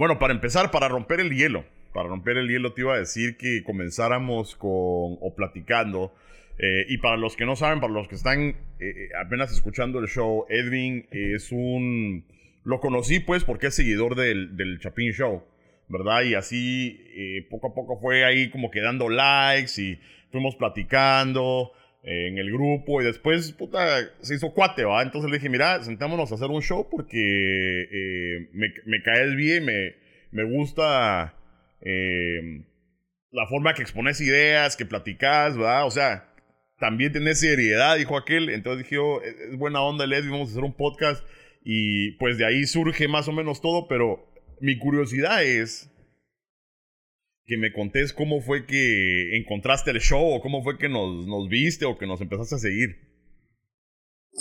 Bueno, para empezar, para romper el hielo, para romper el hielo te iba a decir que comenzáramos con, o platicando, eh, y para los que no saben, para los que están eh, eh, apenas escuchando el show, Edwin es un... Lo conocí pues porque es seguidor del, del Chapin Show, ¿verdad? Y así poco a poco fue ahí como que dando likes y fuimos platicando en el grupo y después, se hizo cuate, ¿va? Entonces le dije, mira, sentémonos a hacer un show porque me, me, caes bien, me, me gusta la forma que expones ideas, que platicas, ¿verdad? O sea, también tiene seriedad, dijo aquel. Entonces dije, oh, es buena onda, Led, vamos a hacer un podcast. Y pues de ahí surge más o menos todo, pero mi curiosidad es que me contés cómo fue que encontraste el show, o cómo fue que nos, nos viste, o que nos empezaste a seguir.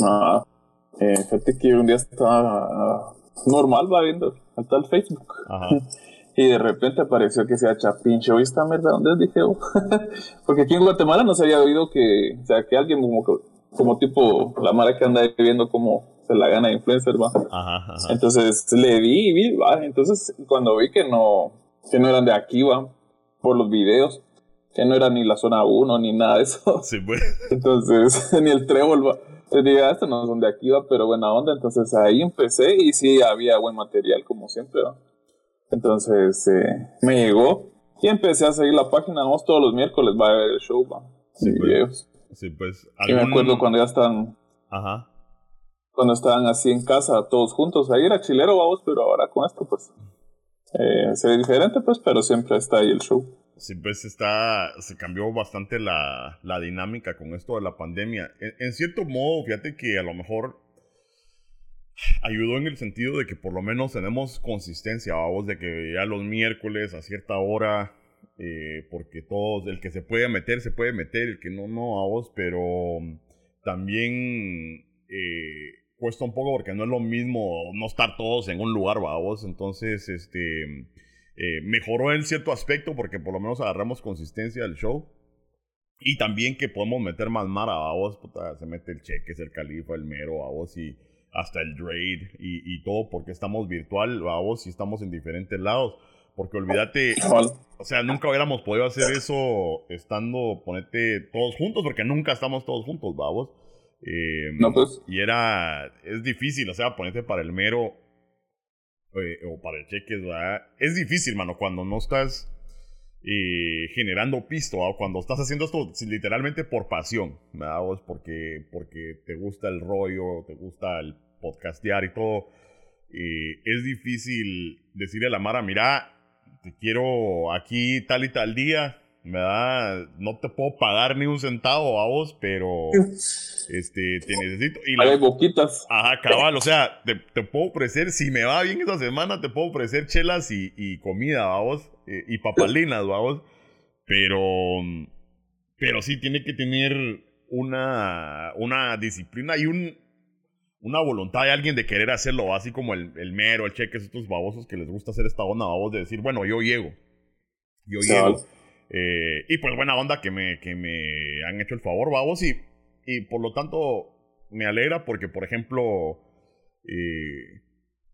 Ah, eh, fíjate que un día estaba normal, va viendo hasta el Facebook. Ajá. Y de repente apareció que sea Chapin Show. ¿Y esta mierda dónde dije? Oh". Porque aquí en Guatemala no se había oído que, o sea, que alguien como, como tipo la mara que anda viendo cómo se la gana de influencer, va. Ajá, Entonces le vi y vi, va. Entonces cuando vi que no, que no eran de aquí, va, por los videos, que no era ni la zona 1 ni nada de eso. Sí, pues. Entonces, ni el trébol, va. Entonces dije, ah, no son de aquí, va, pero buena onda. Entonces ahí empecé y sí había buen material, como siempre, va. Entonces eh, me llegó y empecé a seguir la página. Vamos todos los miércoles, va a ver el show, va. Sí, pues. Sí, pues. Y me acuerdo cuando ya están. Ajá. Cuando estaban así en casa, todos juntos. Ahí era chilero, vamos, pero ahora con esto, pues. Eh, se ve diferente, pues, pero siempre está ahí el show. Sí, pues está. Se cambió bastante la, la dinámica con esto de la pandemia. en cierto modo, fíjate que a lo mejor ayudó en el sentido de que por lo menos tenemos consistencia, vamos, de que ya los miércoles a cierta hora, eh, porque todos, el que se puede meter, se puede meter, el que no, no, a vos, pero también eh, cuesta un poco porque no es lo mismo no estar todos en un lugar, vamos, entonces, este, eh, mejoró en cierto aspecto porque por lo menos agarramos consistencia del show. Y también que podemos meter más mara, a vos, puta, se mete el cheque, es el califa, el mero, a vos, y hasta el Draid y, y todo porque estamos virtual, vamos, y estamos en diferentes lados. Porque olvídate, o sea, nunca hubiéramos podido hacer eso estando, ponete todos juntos, porque nunca estamos todos juntos, vamos. Eh, no, pues. Y era, es difícil, o sea, ponerte para el mero eh, o para el cheque, ¿verdad? Es difícil, mano, cuando no estás eh, generando pisto, cuando estás haciendo esto literalmente por pasión, ¿verdad? porque, porque te gusta el rollo, te gusta el podcastear y todo. Eh, es difícil decirle a la Mara, mira, te quiero aquí tal y tal día, ¿verdad? No te puedo pagar ni un centavo a vos, pero este, te necesito. Y Hay boquitas. Ajá, cabal, o sea, te, te, puedo ofrecer, si me va bien esta semana, te puedo ofrecer chelas y, y comida a vos eh, y papalinas, vamos. Pero, pero sí tiene que tener una, una disciplina y un, una voluntad de alguien de querer hacerlo, así como el, el mero, el cheque, estos babosos que les gusta hacer esta onda, babos, de decir, bueno, yo llego. Yo llego. Eh, y pues buena onda que me, que me han hecho el favor, babos, y, y por lo tanto me alegra porque, por ejemplo, eh,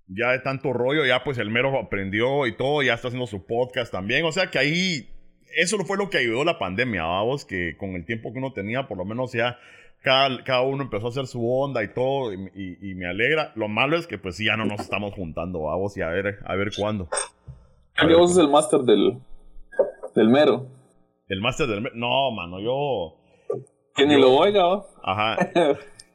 ya de tanto rollo, ya pues el mero aprendió y todo, ya está haciendo su podcast también. O sea que ahí, eso fue lo que ayudó la pandemia, vamos, que con el tiempo que uno tenía, por lo menos ya cada, cada uno empezó a hacer su onda y todo, y, me alegra. Lo malo es que pues ya no nos estamos juntando, vamos, y a ver, a ver cuándo. ¿Qué vos es el máster del, del mero? El máster del mero. No, mano, yo. Que ni lo oiga, Ajá.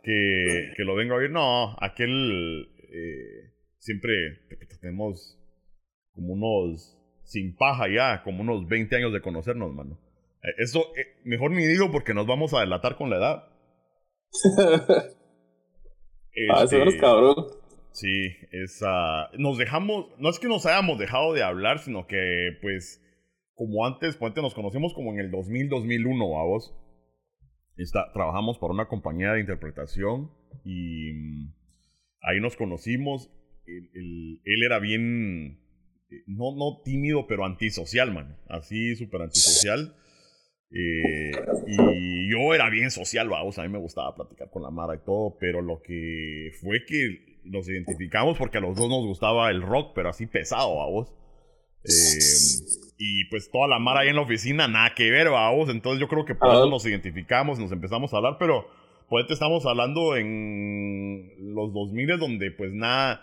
que, que lo venga a oír. No, aquel. Eh, siempre tenemos como unos, sin paja ya, como unos 20 años de conocernos, mano. Eh, eso, eh, mejor ni digo porque nos vamos a delatar con la edad. ah, eso eres este, cabrón. Sí, esa. Nos dejamos. No es que nos hayamos dejado de hablar, sino que, pues, como antes, nos conocimos como en el 2000, 2001, vamos. Está, trabajamos para una compañía de interpretación y mm, ahí nos conocimos él, era bien, eh, no, no tímido, pero antisocial, man. Así, súper antisocial. Eh, y yo era bien social, vamos, a mí me gustaba platicar con la Mara y todo, pero lo que fue que nos identificamos porque a los dos nos gustaba el rock, pero así pesado, a vos. Eh, y pues toda la mara ahí en la oficina, nada que ver, vos. Entonces yo creo que por eso nos identificamos, nos empezamos a hablar, pero pues te estamos hablando en los 2000 donde pues nada,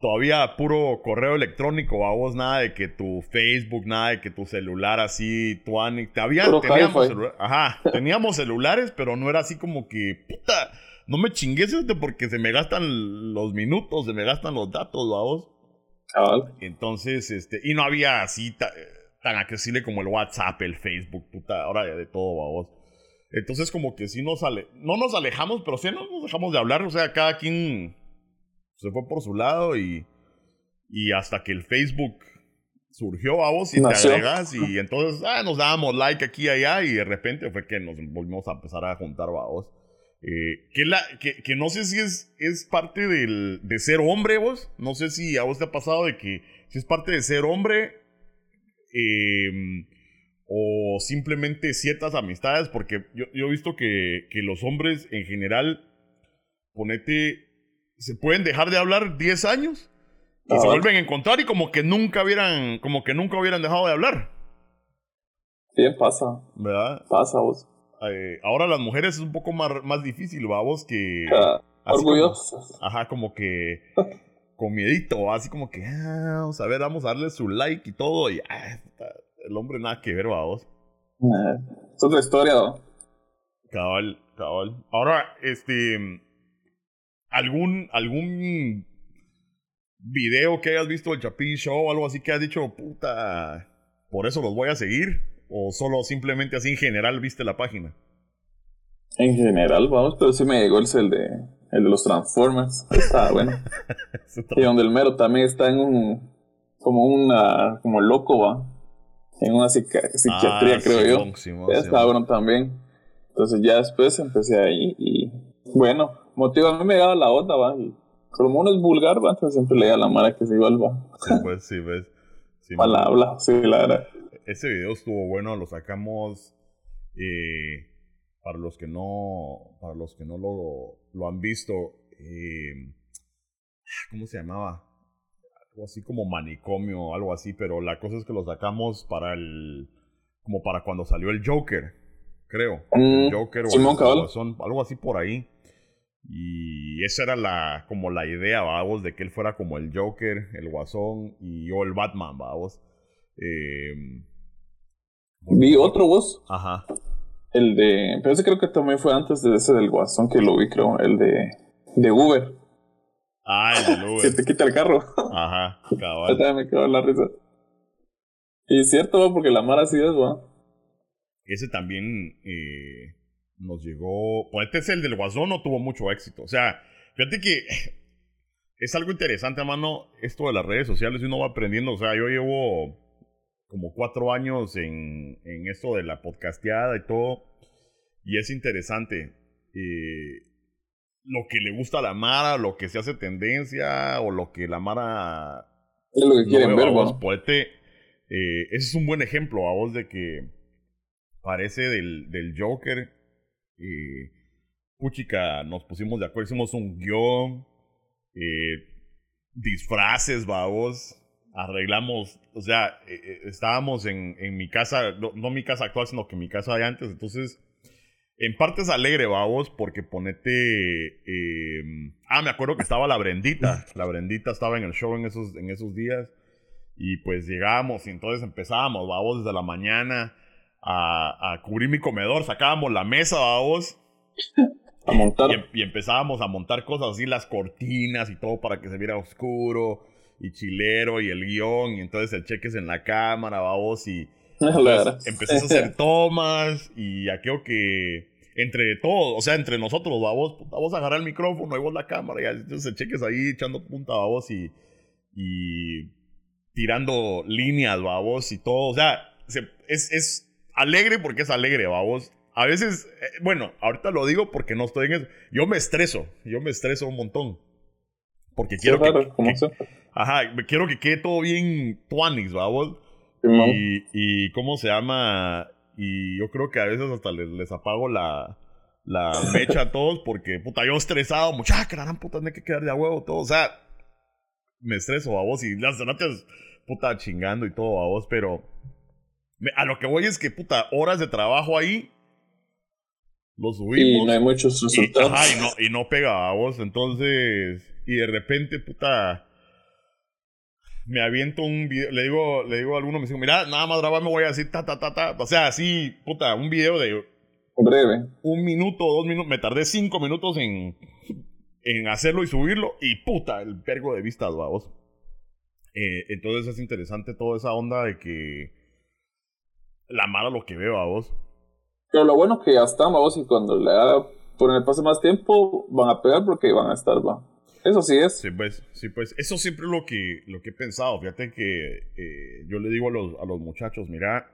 todavía puro correo electrónico, vos, nada de que tu Facebook, nada de que tu celular así, tu te había, teníamos, ajá, teníamos celulares, pero no era así como que, puta, no me chingues este porque se me gastan los minutos, se me gastan los datos, vamos. Entonces, este, y no había así tan accesible como el WhatsApp, el Facebook, puta, ahora de todo, vamos. Entonces, como que sí nos ale no nos alejamos, pero sí no nos dejamos de hablar, o sea, cada quien se fue por su lado y, y hasta que el Facebook surgió a vos y te agregas y entonces ah, nos dábamos like aquí y allá y de repente fue que nos volvimos a empezar a juntar a vos. Eh, que, la, que, que, no sé si es, es parte del, de ser hombre vos, no sé si a vos te ha pasado de que si es parte de ser hombre em, o simplemente ciertas amistades, porque yo, yo he visto que, que los hombres en general, ponete se pueden dejar de hablar 10 años y se vuelven a encontrar y como que nunca hubieran, como que nunca hubieran dejado de hablar. Bien pasa. ¿Verdad? Pasa vos. Eh, ahora las mujeres es un poco más, más difícil, ¿va? Vos que... Ah, orgullosas. ajá, como que... con miedito, así como que... Ah, vamos a ver, vamos a darle su like y todo y... Ah, el hombre nada que ver, ¿va? Vos. es otra historia, ¿no? Cabal, cabal. Ahora, este algún, algún video que hayas visto del Chapin Show o algo así que has dicho, puta, por eso los voy a seguir? ¿O solo simplemente así en general viste la página? En general, vamos, pero sí me llegó el, de, el de los Transformers. Está bueno. y donde el mero también está en un. como una. como loco, va. En una psiquiatría, ah, creo yo. está bueno también. Entonces ya después empecé ahí y. Bueno, motivo a mí me daba la onda, va. Y como uno es vulgar, va, entonces siempre leía a la mara que se igual, va. Sí, pues, sí, ves. Sí, Palabra, sí, la verdad. Ese video estuvo bueno, lo sacamos. Eh, para los que no, para los que no lo, lo han visto, eh, ¿cómo se llamaba? Algo así como manicomio, algo así, pero la cosa es que lo sacamos para el, como para cuando salió el Joker, creo. el mm, Joker o algo así por ahí. Y esa era la, como la idea, vamos, de que él fuera como el Joker, el Guasón y yo el Batman, vamos. Eh, vi otro vos. Ajá. El de. Pero ese creo que también fue antes de ese del Guasón que lo vi, creo. El de. De Uber. Ah, el de Uber. que te quita el carro. Ajá, cabal. me quedó la risa. Y es cierto, porque la Mara sí es, va. Ese también. Eh, nos llegó. Pues este es el del Guasón, no tuvo mucho éxito. O sea, fíjate que es algo interesante, hermano, esto de las redes sociales y uno va aprendiendo. O sea, yo llevo como cuatro años en, en esto de la podcasteada y todo. Y es interesante. Eh, lo que le gusta a la Mara, lo que se hace tendencia o lo que la Mara. Es lo que quieren ver, vos, Poete, eh, ese es un buen ejemplo a vos de que parece del, del Joker eh, puchica, nos pusimos de acuerdo, hicimos un guion, eh, disfraces, babos, arreglamos, o sea, eh, eh, estábamos en, en, mi casa, no, mi casa actual, sino que mi casa de antes, entonces, en parte es alegre, babos, porque ponete, ah, me acuerdo que estaba la Brendita, la Brendita estaba en el show en esos, en esos días, y pues llegábamos y entonces empezábamos, babos, desde la mañana, a, a cubrir mi comedor, sacábamos la mesa, vamos. A montar. Y, empezábamos a montar cosas así, las cortinas y todo para que se viera oscuro y chilero y el guion. Y entonces el cheques en la cámara, vamos. Y empecé a hacer tomas y aquello que entre todos, o sea, entre nosotros, vamos, vamos a agarrar el micrófono y vos la cámara. Y entonces el cheques ahí echando punta, vamos, y, y tirando líneas, vamos, y todo. O sea, es, es alegre porque es alegre, vamos. A veces, eh, bueno, ahorita lo digo porque no estoy en eso. Yo me estreso, yo me estreso un montón. Porque quiero que, Ajá, quiero que quede todo bien tuanix, vamos. y, y, cómo se llama. Y yo creo que a veces hasta les, les apago la, la mecha a todos porque, puta, yo estresado, mucha, que la puta, tiene que quedar de a huevo todo. O sea, me estreso a vos y las donatas, puta, chingando y todo a vos, pero a lo que voy es que, puta, horas de trabajo ahí, lo subimos. Y no hay muchos resultados. Y, y, no, y no pega a vos, entonces, y de repente, puta, me aviento un video, le digo, le digo a alguno, me dice, mira, nada más grabar me voy a decir ta, ta, ta, ta, o sea, así, puta, un video de... Breve. Un minuto, dos minutos, me tardé cinco minutos en, en hacerlo y subirlo, y puta, el pergo de vistas, vamos. Eh, entonces es interesante toda esa onda de que la mala lo que veo a vos. Pero lo bueno es que ya están, vos, y cuando le da por el pase más tiempo, van a pegar porque van a estar, va. Eso sí es. Sí, pues, sí, pues. Eso siempre es lo que, lo que he pensado. Fíjate que eh, yo le digo a los, a los muchachos, mira,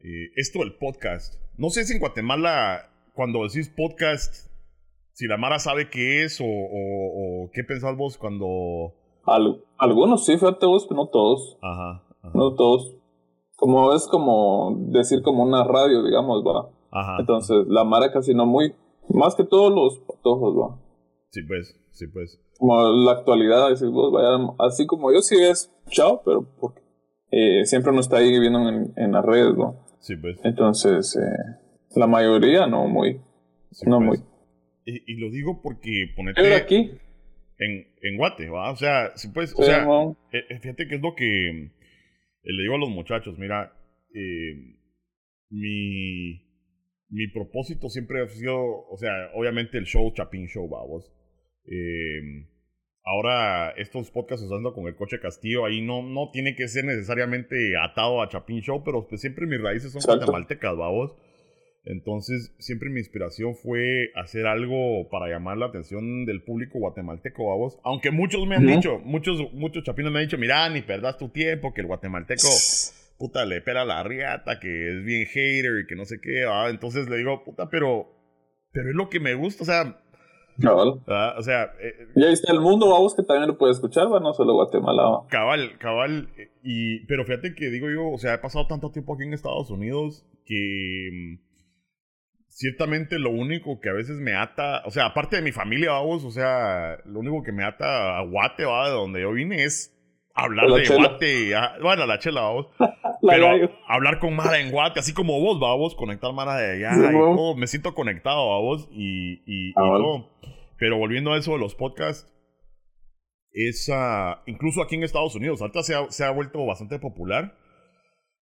eh, esto del podcast. No sé si en Guatemala, cuando decís podcast, si la Mara sabe qué es o, o, qué pensás vos cuando... algunos sí, fíjate vos, pero no todos. Ajá, No todos. Como es como decir como una radio, digamos, va. Ajá. Entonces, la Mara casi no muy... Más que todos los patojos, va. Sí, pues, sí, pues. Como la actualidad, decir vos, vaya, así como yo sí es chao, pero porque eh, siempre uno está ahí viviendo en, en las redes, ¿no? Sí, pues. Entonces, eh, la mayoría no muy. no pues. muy. Y, lo digo porque ponete. aquí? En, en Guate, ¿va? O sea, sí, pues. o sea, eh, fíjate que es lo que le digo a los muchachos, mira, mi, mi propósito siempre ha sido, o sea, obviamente el show Chapín Show, vamos. Eh, ahora estos podcasts usando con el coche Castillo, ahí no, no tiene que ser necesariamente atado a Chapín Show, pero pues siempre mis raíces son guatemaltecas, vamos. Entonces, siempre mi inspiración fue hacer algo para llamar la atención del público guatemalteco, vamos. Aunque muchos me han dicho, muchos, muchos chapinos me han dicho, mira, ni perdas tu tiempo, que el guatemalteco, puta, le pela la riata, que es bien hater y que no sé qué, Entonces le digo, puta, pero, pero es lo que me gusta, o sea, Cabal. O sea. Eh, y ahí está el mundo, vamos, que también lo puede escuchar, ¿va? no solo Guatemala. Cabal, cabal. Y, pero fíjate que digo yo, o sea, he pasado tanto tiempo aquí en Estados Unidos que. Mm, ciertamente lo único que a veces me ata, o sea, aparte de mi familia, vamos, o sea, lo único que me ata a Guate, va, de donde yo vine es hablar de Guate, ah, bueno, la chela, vamos. pero hablar con Mara en Guate, así como vos, vamos, conectar Mara de allá y todo, me siento conectado, vamos, y, y, todo. Pero volviendo a eso de los podcasts, es, incluso aquí en Estados Unidos, ahorita se ha, se ha vuelto bastante popular,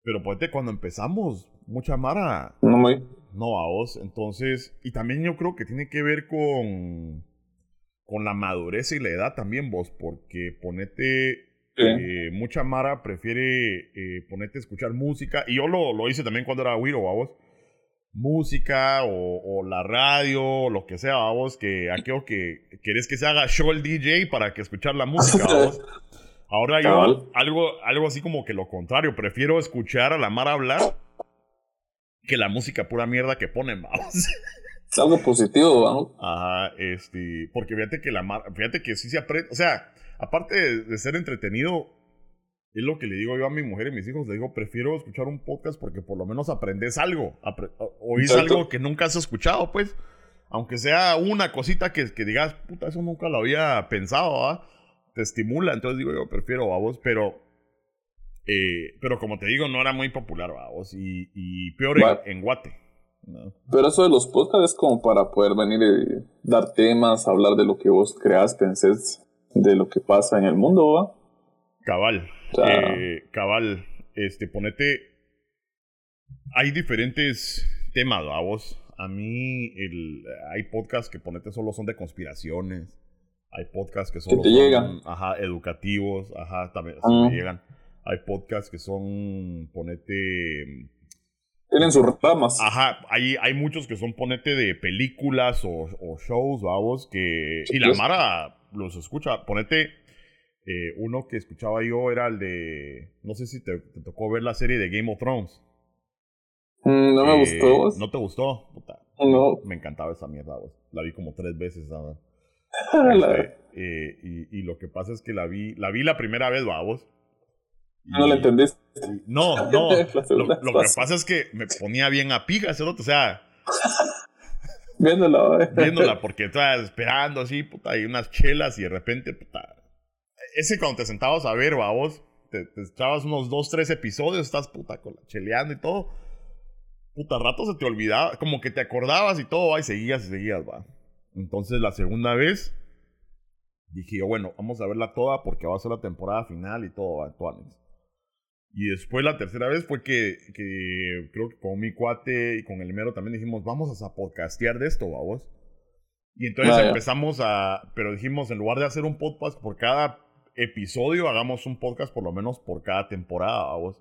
pero pues cuando empezamos, mucha Mara... No, muy. No, a vos, entonces, y también yo creo que tiene que ver con con la madurez y la edad también vos, porque ponete eh, mucha Mara prefiere eh, ponerte a escuchar música. Y yo lo, lo hice también cuando era Wiro, vamos. Música o, la radio, o lo que sea, vamos. Que aquello que querés que se haga show el DJ para que escuchar la música, vamos. Ahora yo, algo, algo así como que lo contrario. Prefiero escuchar a la Mara hablar que la música pura mierda que ponen, vamos. Es algo positivo, vamos. Ajá, este. Porque fíjate que la Mara. Fíjate que sí se aprende. O sea aparte de, ser entretenido, es lo que le digo yo a mi mujer y mis hijos. Le digo, prefiero escuchar un podcast porque por lo menos aprendes algo. oís algo que nunca has escuchado, pues. Aunque sea una cosita que, que digas, puta, eso nunca lo había pensado. Te estimula. Entonces digo yo, prefiero a vos, pero. Eh, pero como te digo, no era muy popular, vos. Y, y peor en, Guate. Pero eso de los podcasts es como para poder venir y dar temas, hablar de lo que vos creas, pensés de lo que pasa en el mundo, ¿va? Cabal. Eh, cabal. Este, ponete. Hay diferentes temas, ¿va? Vos. A mí el, hay podcasts que ponete solo son de conspiraciones. Hay podcasts que solo te son llegan. Ajá, educativos. Ajá, también me llegan. Hay podcasts que son, ponete... Tienen sus ramas. Ajá, hay, hay muchos que son, ponete, de películas o, o shows, vamos, que... y la. Mara los escucha. Ponete, eh, uno que escuchaba yo era el de, no sé si te, tocó ver la serie de Game of Thrones. Mm, no me gustó. ¿No te gustó? no. Me encantaba esa mierda, La vi como tres veces, ¿sabes? Este, eh, y, y, lo que pasa es que la vi, la vi la primera vez, vamos. no la entendiste. No, no. lo, que pasa es que me ponía bien a pigas, o sea. Viéndola, Viéndola, porque estás esperando así, puta, y unas chelas y de repente, puta. Ese cuando te sentabas a ver, va, vos, te, te echabas unos dos, tres episodios, estás puta con la cheleando y todo. Puta, rato se te olvidaba, como que te acordabas y todo, va, y seguías y seguías, va. Entonces la segunda vez dije yo, bueno, vamos a verla toda porque va a ser la temporada final y todo, va, Y después la tercera vez fue que, que, creo que con mi cuate y con el mero también dijimos, vamos a podcastear de esto, vamos. Y entonces empezamos a, pero dijimos, en lugar de hacer un podcast por cada episodio, hagamos un podcast por lo menos por cada temporada, vamos.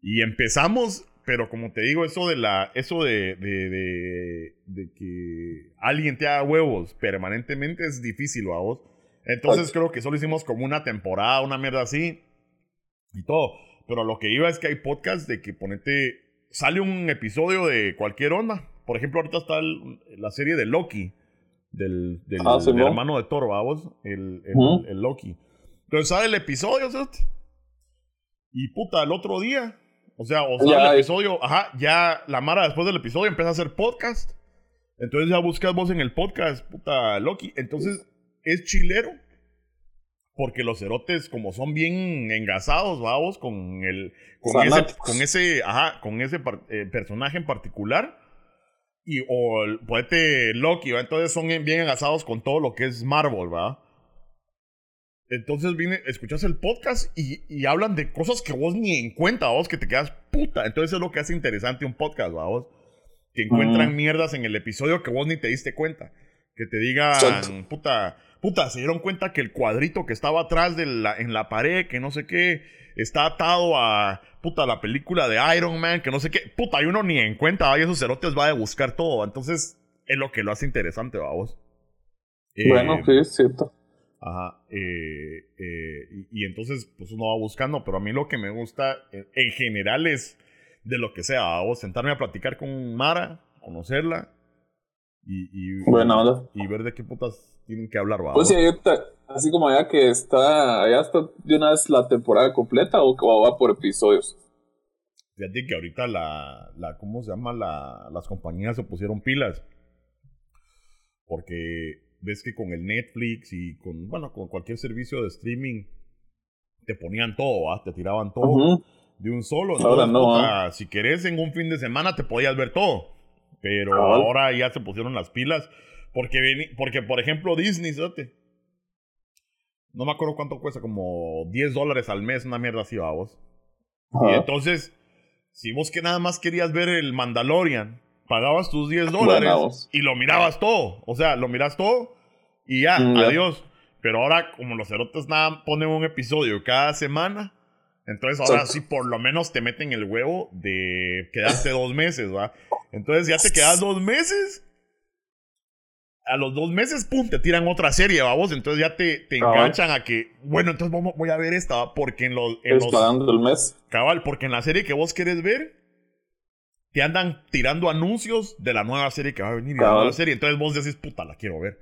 Y empezamos pero como te digo, eso de la. Eso de, de, de, que alguien te haga huevos permanentemente es difícil, a vos. Entonces creo que solo hicimos como una temporada, una mierda así. Y todo. Pero lo que iba es que hay podcasts de que ponete. Sale un episodio de cualquier onda. Por ejemplo, ahorita está la serie de Loki. Del, del, ah, hermano de Thor, vamos. El, el, el, Loki. Entonces sale el episodio, ¿sabes? Y puta, el otro día o sea, o sea, el episodio, ajá, ya la Mara después del episodio empieza a hacer podcast. Entonces ya buscas vos en el podcast, puta Loki. Entonces es chilero. Porque los cerotes, como son bien engasados, vamos, con el. Con ese, con ese, ajá, con ese eh, personaje en particular. Y, o el poete Loki, ¿va? Entonces son bien engasados con todo lo que es Marvel, ¿va? Entonces vine, escuchas el podcast y, y, hablan de cosas que vos ni en cuenta, vos que te quedas puta. Entonces es lo que hace interesante un podcast, vos. Que encuentran mierdas en el episodio que vos ni te diste cuenta. Que te digan, puta, puta, se dieron cuenta que el cuadrito que estaba atrás de la, en la pared, que no sé qué, está atado a, puta, la película de Iron Man, que no sé qué. Puta, y uno ni en cuenta, y esos cerotes va a buscar todo. Entonces es lo que lo hace interesante, vos. Bueno, eh, sí, es cierto. Ajá. Eh, eh, y, entonces, pues uno va buscando, pero a mí lo que me gusta en general es de lo que sea, o sentarme a platicar con Mara, conocerla y, y, y ver de qué putas tienen que hablar. ¿va? Pues sí, así como ya que está, ya está de una vez la temporada completa o, va por episodios. Fíjate que ahorita la, la ¿cómo se llama? La, las compañías se pusieron pilas. Porque ves que con el Netflix y con, bueno, con cualquier servicio de streaming te ponían todo, te tiraban todo de un solo. ahora no. ¿ah? si querés en un fin de semana te podías ver todo. Pero ahora ya se pusieron las pilas. Porque, porque por ejemplo, Disney, No me acuerdo cuánto cuesta, como 10 dólares al mes, una mierda así, vamos. Y entonces, si vos que nada más querías ver el Mandalorian, pagabas tus 10 dólares y lo mirabas todo. O sea, lo miras todo y ya, mm, adiós. Pero ahora, como los cerotes nada ponen un episodio cada semana, entonces ahora sí por lo menos te meten el huevo de quedarte dos meses, ¿va? Entonces ya te quedas dos meses. A los dos meses, pum, te tiran otra serie, vamos. Entonces ya te, te enganchan a que, bueno, entonces vamos, voy a ver esta, porque en los. En los, el mes. Cabal, porque en la serie que vos querés ver, te andan tirando anuncios de la nueva serie que va a venir. Y la nueva serie. Entonces vos decís, puta, la quiero ver.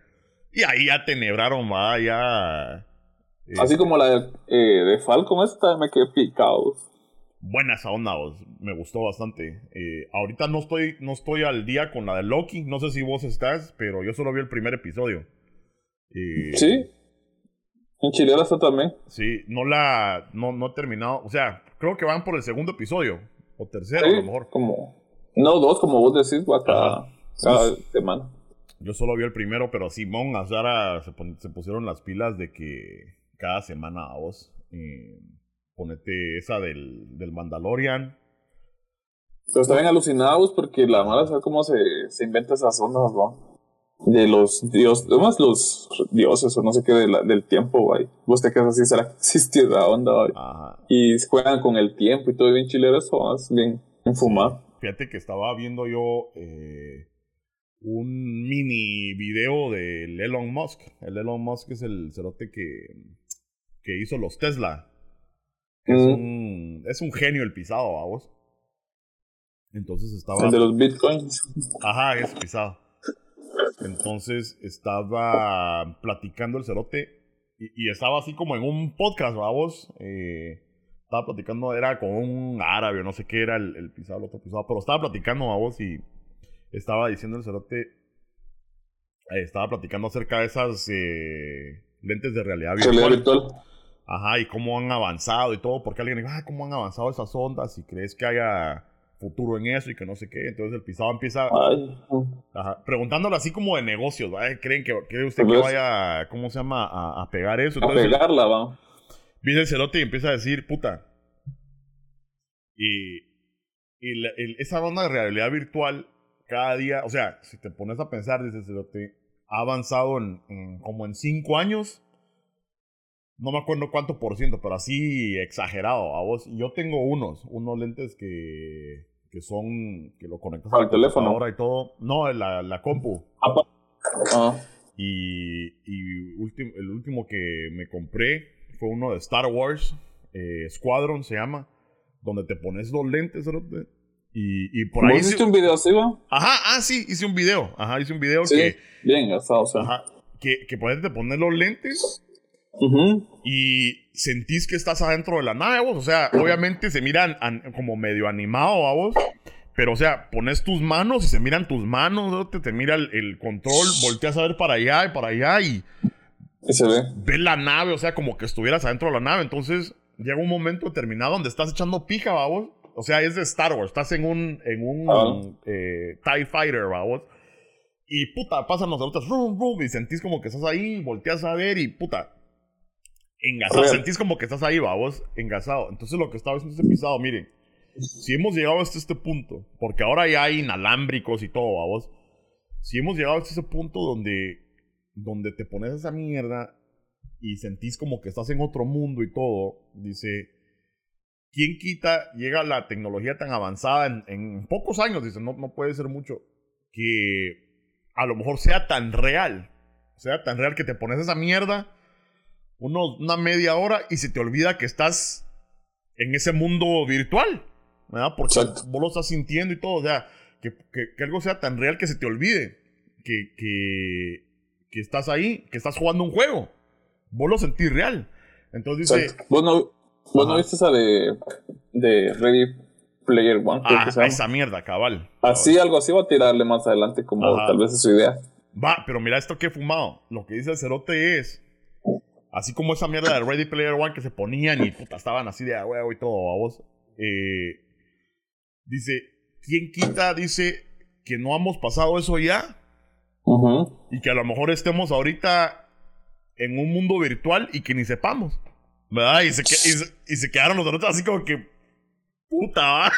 Y ahí ya tenebraron más, ya. Eh, Así como la de, eh, de Falcon, esta me quedé picado. Buena esa onda, me gustó bastante. Eh, ahorita no estoy, no estoy al día con la de Loki, no sé si vos estás, pero yo solo vi el primer episodio. sí. En Chile está también. Sí, no la, no, no he terminado, o sea, creo que van por el segundo episodio. O tercero, a lo mejor. Como. No, dos, como vos decís, cada, cada semana. Yo solo vi el primero, pero Simón, ahora se, se pusieron las pilas de que cada semana a vos eh, ponete esa del, del Mandalorian. Pero están bien alucinados porque la mala sabe cómo se, se inventa esas ondas, ¿no? De los dioses, además los dioses o no sé qué del tiempo, güey. Vos te quedas así, será que existe esa onda, güey. Y juegan con el tiempo y todo bien chilero eso, es bien enfumado. Fíjate que estaba viendo yo eh, un mini video del Elon Musk. El Elon Musk es el cerote que, que hizo los Tesla. Es, un, es un genio el pisado, vamos. Entonces estaba. El de los bitcoins. Ajá, es pisado. Entonces estaba platicando el cerote y, estaba así como en un podcast, vamos. Eh, estaba platicando, era con un árabe, no sé qué era el, el pisado, el otro pisado, pero estaba platicando, vamos, y estaba diciendo el cerote eh, estaba platicando acerca de esas eh, lentes de realidad virtual. Ajá, y cómo han avanzado y todo, porque alguien dice, ah, cómo han avanzado esas ondas y crees que haya futuro en eso y que no sé qué. Entonces el pisado empieza ajá, preguntándole así como de negocios, ¿creen que cree usted que vaya, ¿cómo se llama? A, pegar eso. a pegarla, va. Viene el cerote y empieza a decir, puta. Y, y esa onda de realidad virtual cada día, o sea, si te pones a pensar, dice Cerote, ha avanzado en, como en cinco años. No me acuerdo cuánto por ciento, pero así exagerado a vos. Yo tengo unos, unos lentes que, que son, que lo conectas al teléfono ahora y todo. No, la, la compu. Ah, ah. Y, y el último que me compré fue uno de Star Wars, eh, Squadron se llama, donde te pones los lentes, cerote, y, y por ahí. ¿Hiciste un video así, Ajá, ah, sí, hice un video. Ajá, hice un video sí, que. Bien gastado, o sea. Ajá, que, que puedes poner los lentes y sentís que estás adentro de la nave, vos. O sea, obviamente se miran como medio animado a vos. Pero, o sea, pones tus manos y se miran tus manos, te, te mira el, control, volteas a ver para allá y para allá y. Y se ve. Ves la nave, o sea, como que estuvieras adentro de la nave. Entonces, llega un momento determinado donde estás echando pija, vos o sea, es de Star Wars. Estás en un, en un eh, TIE Fighter, vamos. Y puta, pasan los autos, rum, rum, y sentís como que estás ahí, volteas a ver y puta. Engasado, sentís como que estás ahí, vamos, engasado. Entonces lo que estaba haciendo este pisado, miren, si hemos llegado hasta este punto, porque ahora ya hay inalámbricos y todo, vamos. Si hemos llegado hasta ese punto donde, donde te pones esa mierda y sentís como que estás en otro mundo y todo, dice, ¿quién quita? Llega la tecnología tan avanzada en, pocos años, dice, no, no puede ser mucho, que a lo mejor sea tan real, sea tan real que te pones esa mierda una media hora y se te olvida que estás en ese mundo virtual, ¿verdad? Porque vos lo estás sintiendo y todo, o sea, que, que, algo sea tan real que se te olvide que, que, que, estás ahí, que estás jugando un juego. Vos lo sentís real. Entonces dice... Vos no, ¿Vos no viste esa de, de Ready Player One? Ah, esa mierda, cabal. Así, algo así va a tirarle más adelante, como tal vez es su idea. Va, pero mira esto que he fumado. Lo que dice el cerote es. Así como esa mierda de Ready Player One que se ponían y puta, estaban así de huevo y todo, a vos. Eh, dice, ¿quién quita? Dice que no hemos pasado eso ya. Y que a lo mejor estemos ahorita en un mundo virtual y que ni sepamos. ¿Verdad? Y se, y, se, quedaron los otros así como que. Puta, ¿va?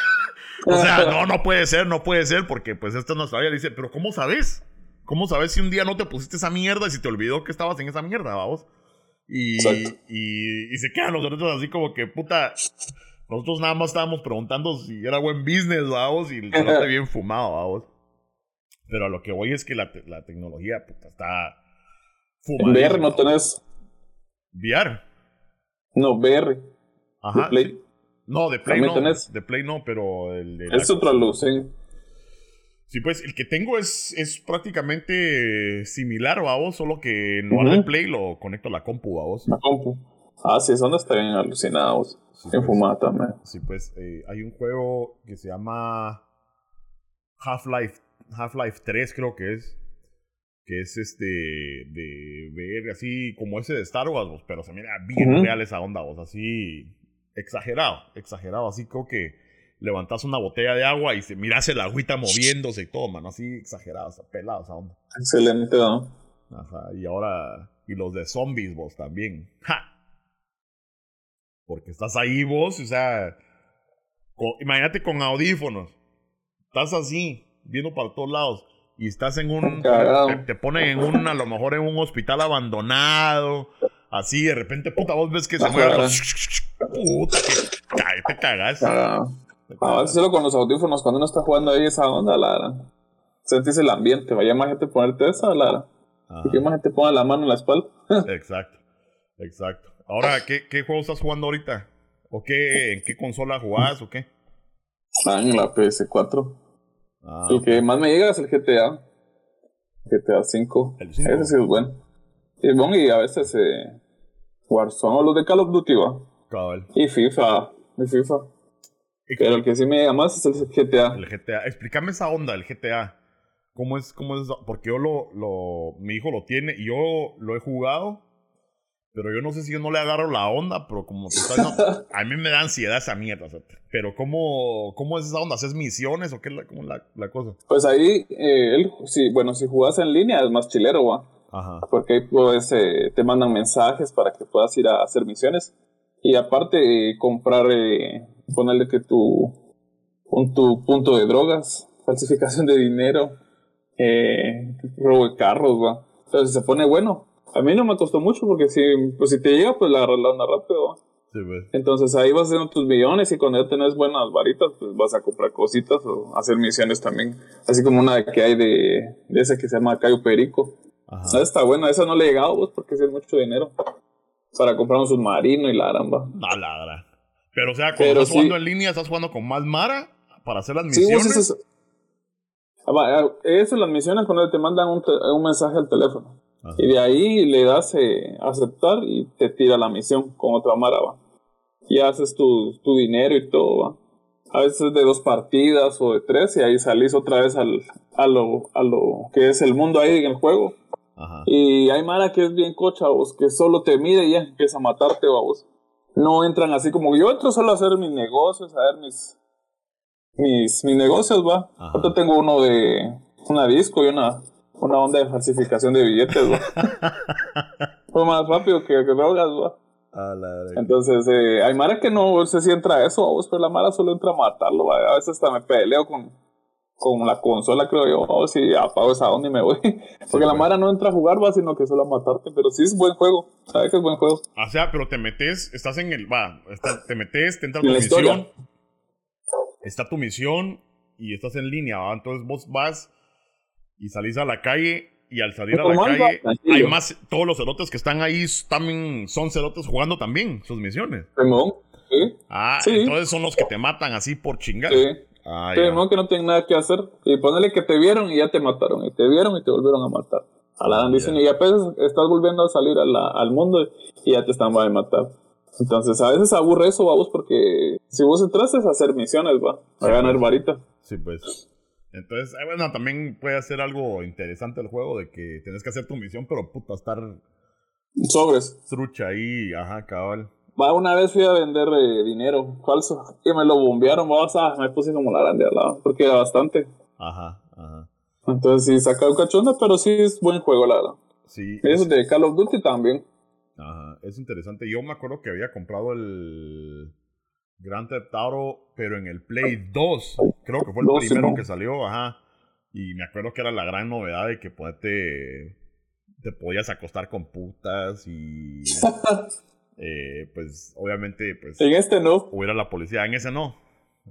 O sea, no, no puede ser, no puede ser, porque pues esto no sabía. Dice, pero ¿cómo sabes? ¿Cómo sabes si un día no te pusiste esa mierda y si te olvidó que estabas en esa mierda, vamos? Y, y, y, se quedan los otros así como que, puta, nosotros nada más estábamos preguntando si era buen business, vamos, y el te bien fumado, vamos. Pero a lo que voy es que la, la tecnología, puta, está fumada. VR no tenés. VR. No, VR. Ajá. No, de Play no. De Play no, pero el de. Es otra luz, ¿eh? Sí, pues el que tengo es, es prácticamente similar, vos, solo que no uh de Play lo conecto a la compu, vos. La compu. Ah, sí, son está bien alucinados. Sí, en pues, también. Sí, pues eh, hay un juego que se llama Half-Life Half-Life 3, creo que es que es este de ver así como ese de Star Wars, pero se mira bien real esa onda, vos, así exagerado, exagerado, así creo que levantas una botella de agua y se miras el agüita moviéndose y todo, man, así exagerado, pelado esa onda. Excelente, ¿no? Ajá, y ahora, y los de zombies, vos también. ¡Ja! Porque estás ahí vos, o sea, imagínate con audífonos, estás así, viendo para todos lados y estás en un. Te, ponen en un, a lo mejor en un hospital abandonado. Así, de repente, puta, vos ves que se mueve. Puta, que te cagas. A veces solo con los audífonos, cuando uno está jugando ahí esa onda, Lara. Sentís el ambiente, vaya más gente ponerte esa, Lara. Y que más gente ponga la mano en la espalda. exacto, exacto. Ahora, ¿qué, ¿qué juego estás jugando ahorita? ¿O qué, en qué consola jugás o qué? Ah, en la PS4. Ah, el que más me llega es el GTA. GTA 5. Ese sí es bueno. Y, bueno, y a veces eh, Warzone o los de Call of Duty va. Y FIFA. Y FIFA. Pero el que sí me llega más es el GTA. El GTA. Explícame esa onda, el GTA. ¿Cómo es, cómo es Porque yo lo, lo, mi hijo lo tiene y yo lo he jugado, pero yo no sé si yo no le agarro la onda, pero como a mí me da ansiedad esa mierda. Pero ¿cómo, ¿cómo es esa onda? ¿Haces misiones o qué es la, cómo la, la cosa? Pues ahí, eh, él, sí, bueno, si jugas en línea es más chilero, ¿va? Ajá. Porque ahí pues, eh, te mandan mensajes para que puedas ir a hacer misiones. Y aparte, comprar, eh, ponerle que tu, un, tu punto de drogas, falsificación de dinero, eh, robo de carros, va. Entonces se pone bueno. A mí no me costó mucho porque si, pues si te llega, pues la la onda rápido. Sí, pues. Entonces ahí vas haciendo tus millones y cuando ya tenés buenas varitas, pues vas a comprar cositas o hacer misiones también. Así como una que hay de, de ese que se llama Cayo Perico. Ajá. está buena, esa no le he llegado vos porque es mucho dinero para comprar un submarino y la aramba. No, ladra. Pero o sea, cuando estás jugando en línea, estás jugando con más Mara para hacer las misiones. Sí, eso, eso, las misiones cuando te mandan un, un mensaje al teléfono. Y de ahí le das eh, aceptar y te tira la misión con otra Mara, va. Y haces tu, tu dinero y todo, va. A veces de dos partidas o de tres y ahí salís otra vez al, a, lo, a lo que es el mundo ahí en el juego y hay Mara que es bien cocha, vos, que solo te mide y ya empieza a matarte, vos. No entran así como yo entro solo a hacer mis negocios, a ver mis, mis, mis negocios, va. Yo tengo uno de una disco y una, una onda de falsificación de billetes, va. Fue más rápido que, que drogas, va. Entonces, eh, hay Mara que no sé si entra a eso, vos, pero la Mara solo entra a matarlo, va. A veces hasta me peleo con, con la consola, creo yo, o si apago esa onda y me voy. Porque la Mara no entra a jugar, va, sino que solo a matarte. Pero sí es buen juego, sabes que es buen juego. O sea, pero te metes, estás en el. Va, te metes, te entra tu misión. Está tu misión y estás en línea, ¿va? Entonces vos vas y salís a la calle. Y al salir a la calle, hay más. Todos los cerotes que están ahí también son cerotes jugando también sus misiones. ¿Sí? Ah, entonces son los que te matan así por chingar. Sí. Ah, que no tienen nada que hacer. Y ponerle que te vieron y ya te mataron. Y te vieron y te volvieron a matar. A la ah, dicen, y apenas estás volviendo a salir al mundo y ya te están a matar. Entonces, a veces aburre eso, vamos, porque si vos entras es a hacer misiones, va, a ganar pues. varita. Sí, pues. Entonces, eh, bueno, también puede ser algo interesante el juego de que tenés que hacer tu misión, pero puta, estar. Sobres. Trucha ahí, ajá, cabal. Va, una vez fui a vender eh, dinero falso y me lo bombearon, o me puse como la grande al lado, porque era bastante. Ajá, ajá. Entonces sí, saca un cachonda, pero sí es buen juego, la verdad. Sí. Eso de Call of Duty también. Ajá, es interesante. Yo me acuerdo que había comprado el Grand Theft Auto, pero en el Play 2. Creo que fue el primero que salió, ajá. Y me acuerdo que era la gran novedad de que pues, te, te podías acostar con putas y Eh, pues obviamente, pues... En este no. Hubiera la policía, en ese no.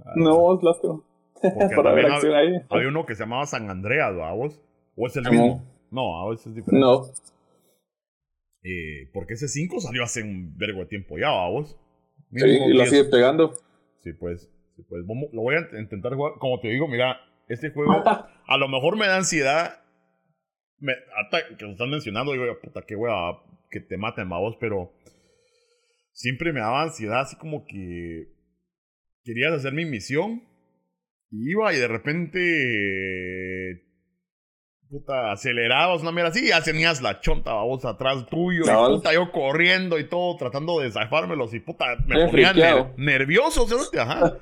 Ah, no, es lástima. Para ver había, ahí. había uno que se llamaba San Andreas, vos? ¿O es el mismo? No, a veces es diferente. No. Eh, porque ese 5 salió hace un vergo de tiempo ya, vos? Sí, y lo sigue pegando. Sí, pues. Sí, pues. Lo voy a intentar jugar. Como te digo, mira, este juego a lo mejor me da ansiedad. Me, hasta que lo están mencionando, digo, puta, qué wea, que te maten, vos, pero siempre me daba ansiedad, así como que querías hacer mi misión. Y iba y de repente. Puta, acelerabas una mera así, ya tenías la chonta, vos atrás tuyo, y puta, yo corriendo y todo, tratando de zafármelos, y puta, me ponía nervioso, Ajá.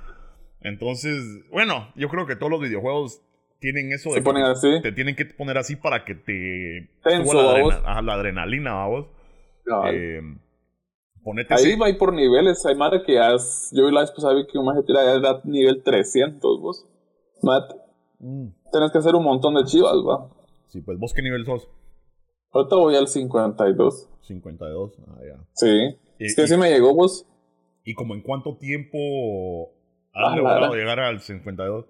Entonces, bueno, yo creo que todos los videojuegos tienen eso de. ponen así. Te tienen que poner así para que te. Tenso, la, la adrenalina, vamos. Eh, Ahí va por niveles. Hay madre que ya Yo vi la vez pasada que un maje era nivel 300, vos. Matt. Mm. Tenés que hacer un montón de chivas, va. Sí, pues vos qué nivel sos. Ahorita voy al 52. 52, ah, ya. Sí. es que sí me llegó, vos. ¿Y como en cuánto tiempo has ah, logrado llegar al 52?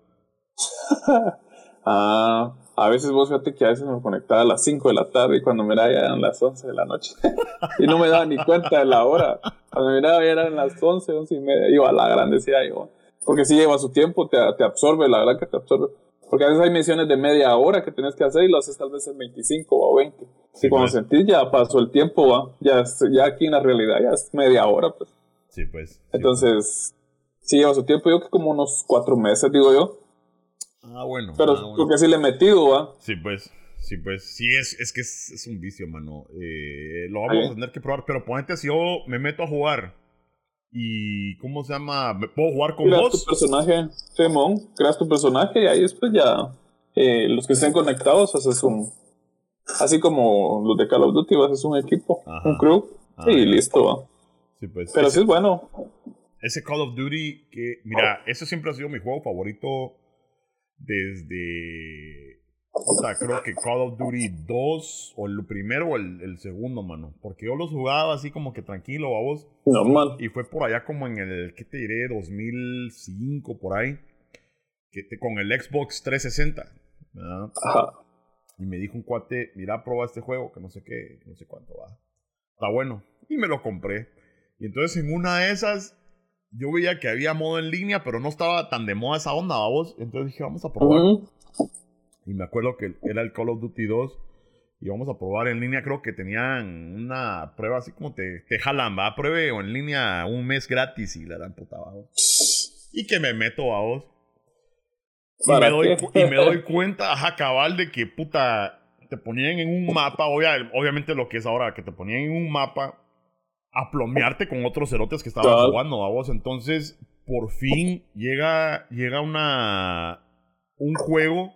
ah. A veces vos fíjate que a veces me conectaba a las 5 de la tarde y cuando miraba ya eran las 11 de la noche. y no me daba ni cuenta de la hora. Cuando miraba ya eran las 11, 11 y media. Iba a la gran, decía yo. Porque si lleva su tiempo, te, te, absorbe, la verdad que te absorbe. Porque a veces hay misiones de media hora que tienes que hacer y lo haces tal vez en 25 o 20. y cuando pues. sentís ya pasó el tiempo, ¿va? Ya, ya aquí en la realidad ya es media hora, pues. Sí, pues. Entonces, sí lleva su tiempo. Yo que como unos 4 meses, digo yo. Ah, bueno. Pero ah, porque así le he metido, ¿va? Sí, pues. Sí, pues. Sí, es, es que es, un vicio, mano. Eh, lo vamos a tener que probar. Pero ponete si yo me meto a jugar. Y. ¿Cómo se llama? ¿Me puedo jugar con creas vos? tu personaje, Simón. Creas tu personaje y ahí después ya. Eh, los que estén conectados haces un. Así como los de Call of Duty, haces un equipo, un crew. Ah, y listo, va. Sí, pues. Pero sí es bueno. Ese Call of Duty que. Mira, eso siempre ha sido mi juego favorito desde. O sea, creo que Call of Duty 2, o el primero o el, segundo, mano. Porque yo los jugaba así como que tranquilo, vamos. Normal. Y fue por allá como en el, ¿qué te diré? 2005, por ahí. Que te, con el Xbox 360. ¿verdad? Ajá. Y me dijo un cuate, mira, prueba este juego, que no sé qué, no sé cuánto va. Está bueno. Y me lo compré. Y entonces en una de esas yo veía que había modo en línea, pero no estaba tan de moda esa onda, vamos. Entonces dije, vamos a probar. Y me acuerdo que era el Call of Duty 2. Y vamos a probar en línea. Creo que tenían una prueba así como te, te jalan, va. Pruebe o en línea un mes gratis y la dan puta, vamos. Y que me meto, vamos. Y me, doy, y me doy cuenta, ajá, cabal, de que puta, te ponían en un mapa, obviamente lo que es ahora, que te ponían en un mapa a plomearte con otros cerotes que estaban jugando a vos. Entonces, por fin llega, llega una, un juego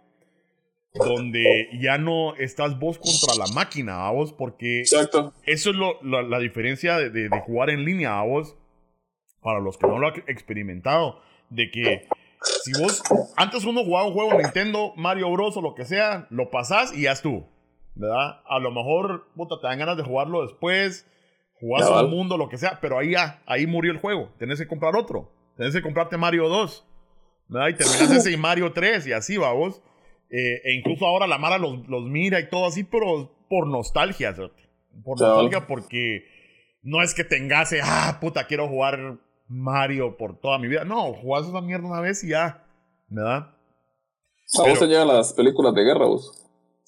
donde ya no estás vos contra la máquina, a vos, porque Exacto. eso es lo, la, diferencia de, de, jugar en línea, a vos, para los que no lo han experimentado, de que si vos, antes uno jugaba un juego Nintendo, Mario Bros o lo que sea, lo pasás y ya tú, ¿verdad? A lo mejor, puta, te dan ganas de jugarlo después, jugás al mundo, lo que sea, pero ahí ya, ahí murió el juego. Tenés que comprar otro. Tenés que comprarte Mario 2. ¿verdad? Y terminas ese y Mario 3 y así va vos. Eh, e incluso ahora la Mara los, los, mira y todo así, pero por nostalgia, Por nostalgia porque no es que tengas, ah, puta, quiero jugar Mario por toda mi vida. No, jugás esa mierda una vez y ya, ¿verdad? A vos te llegan las películas de guerra, vos.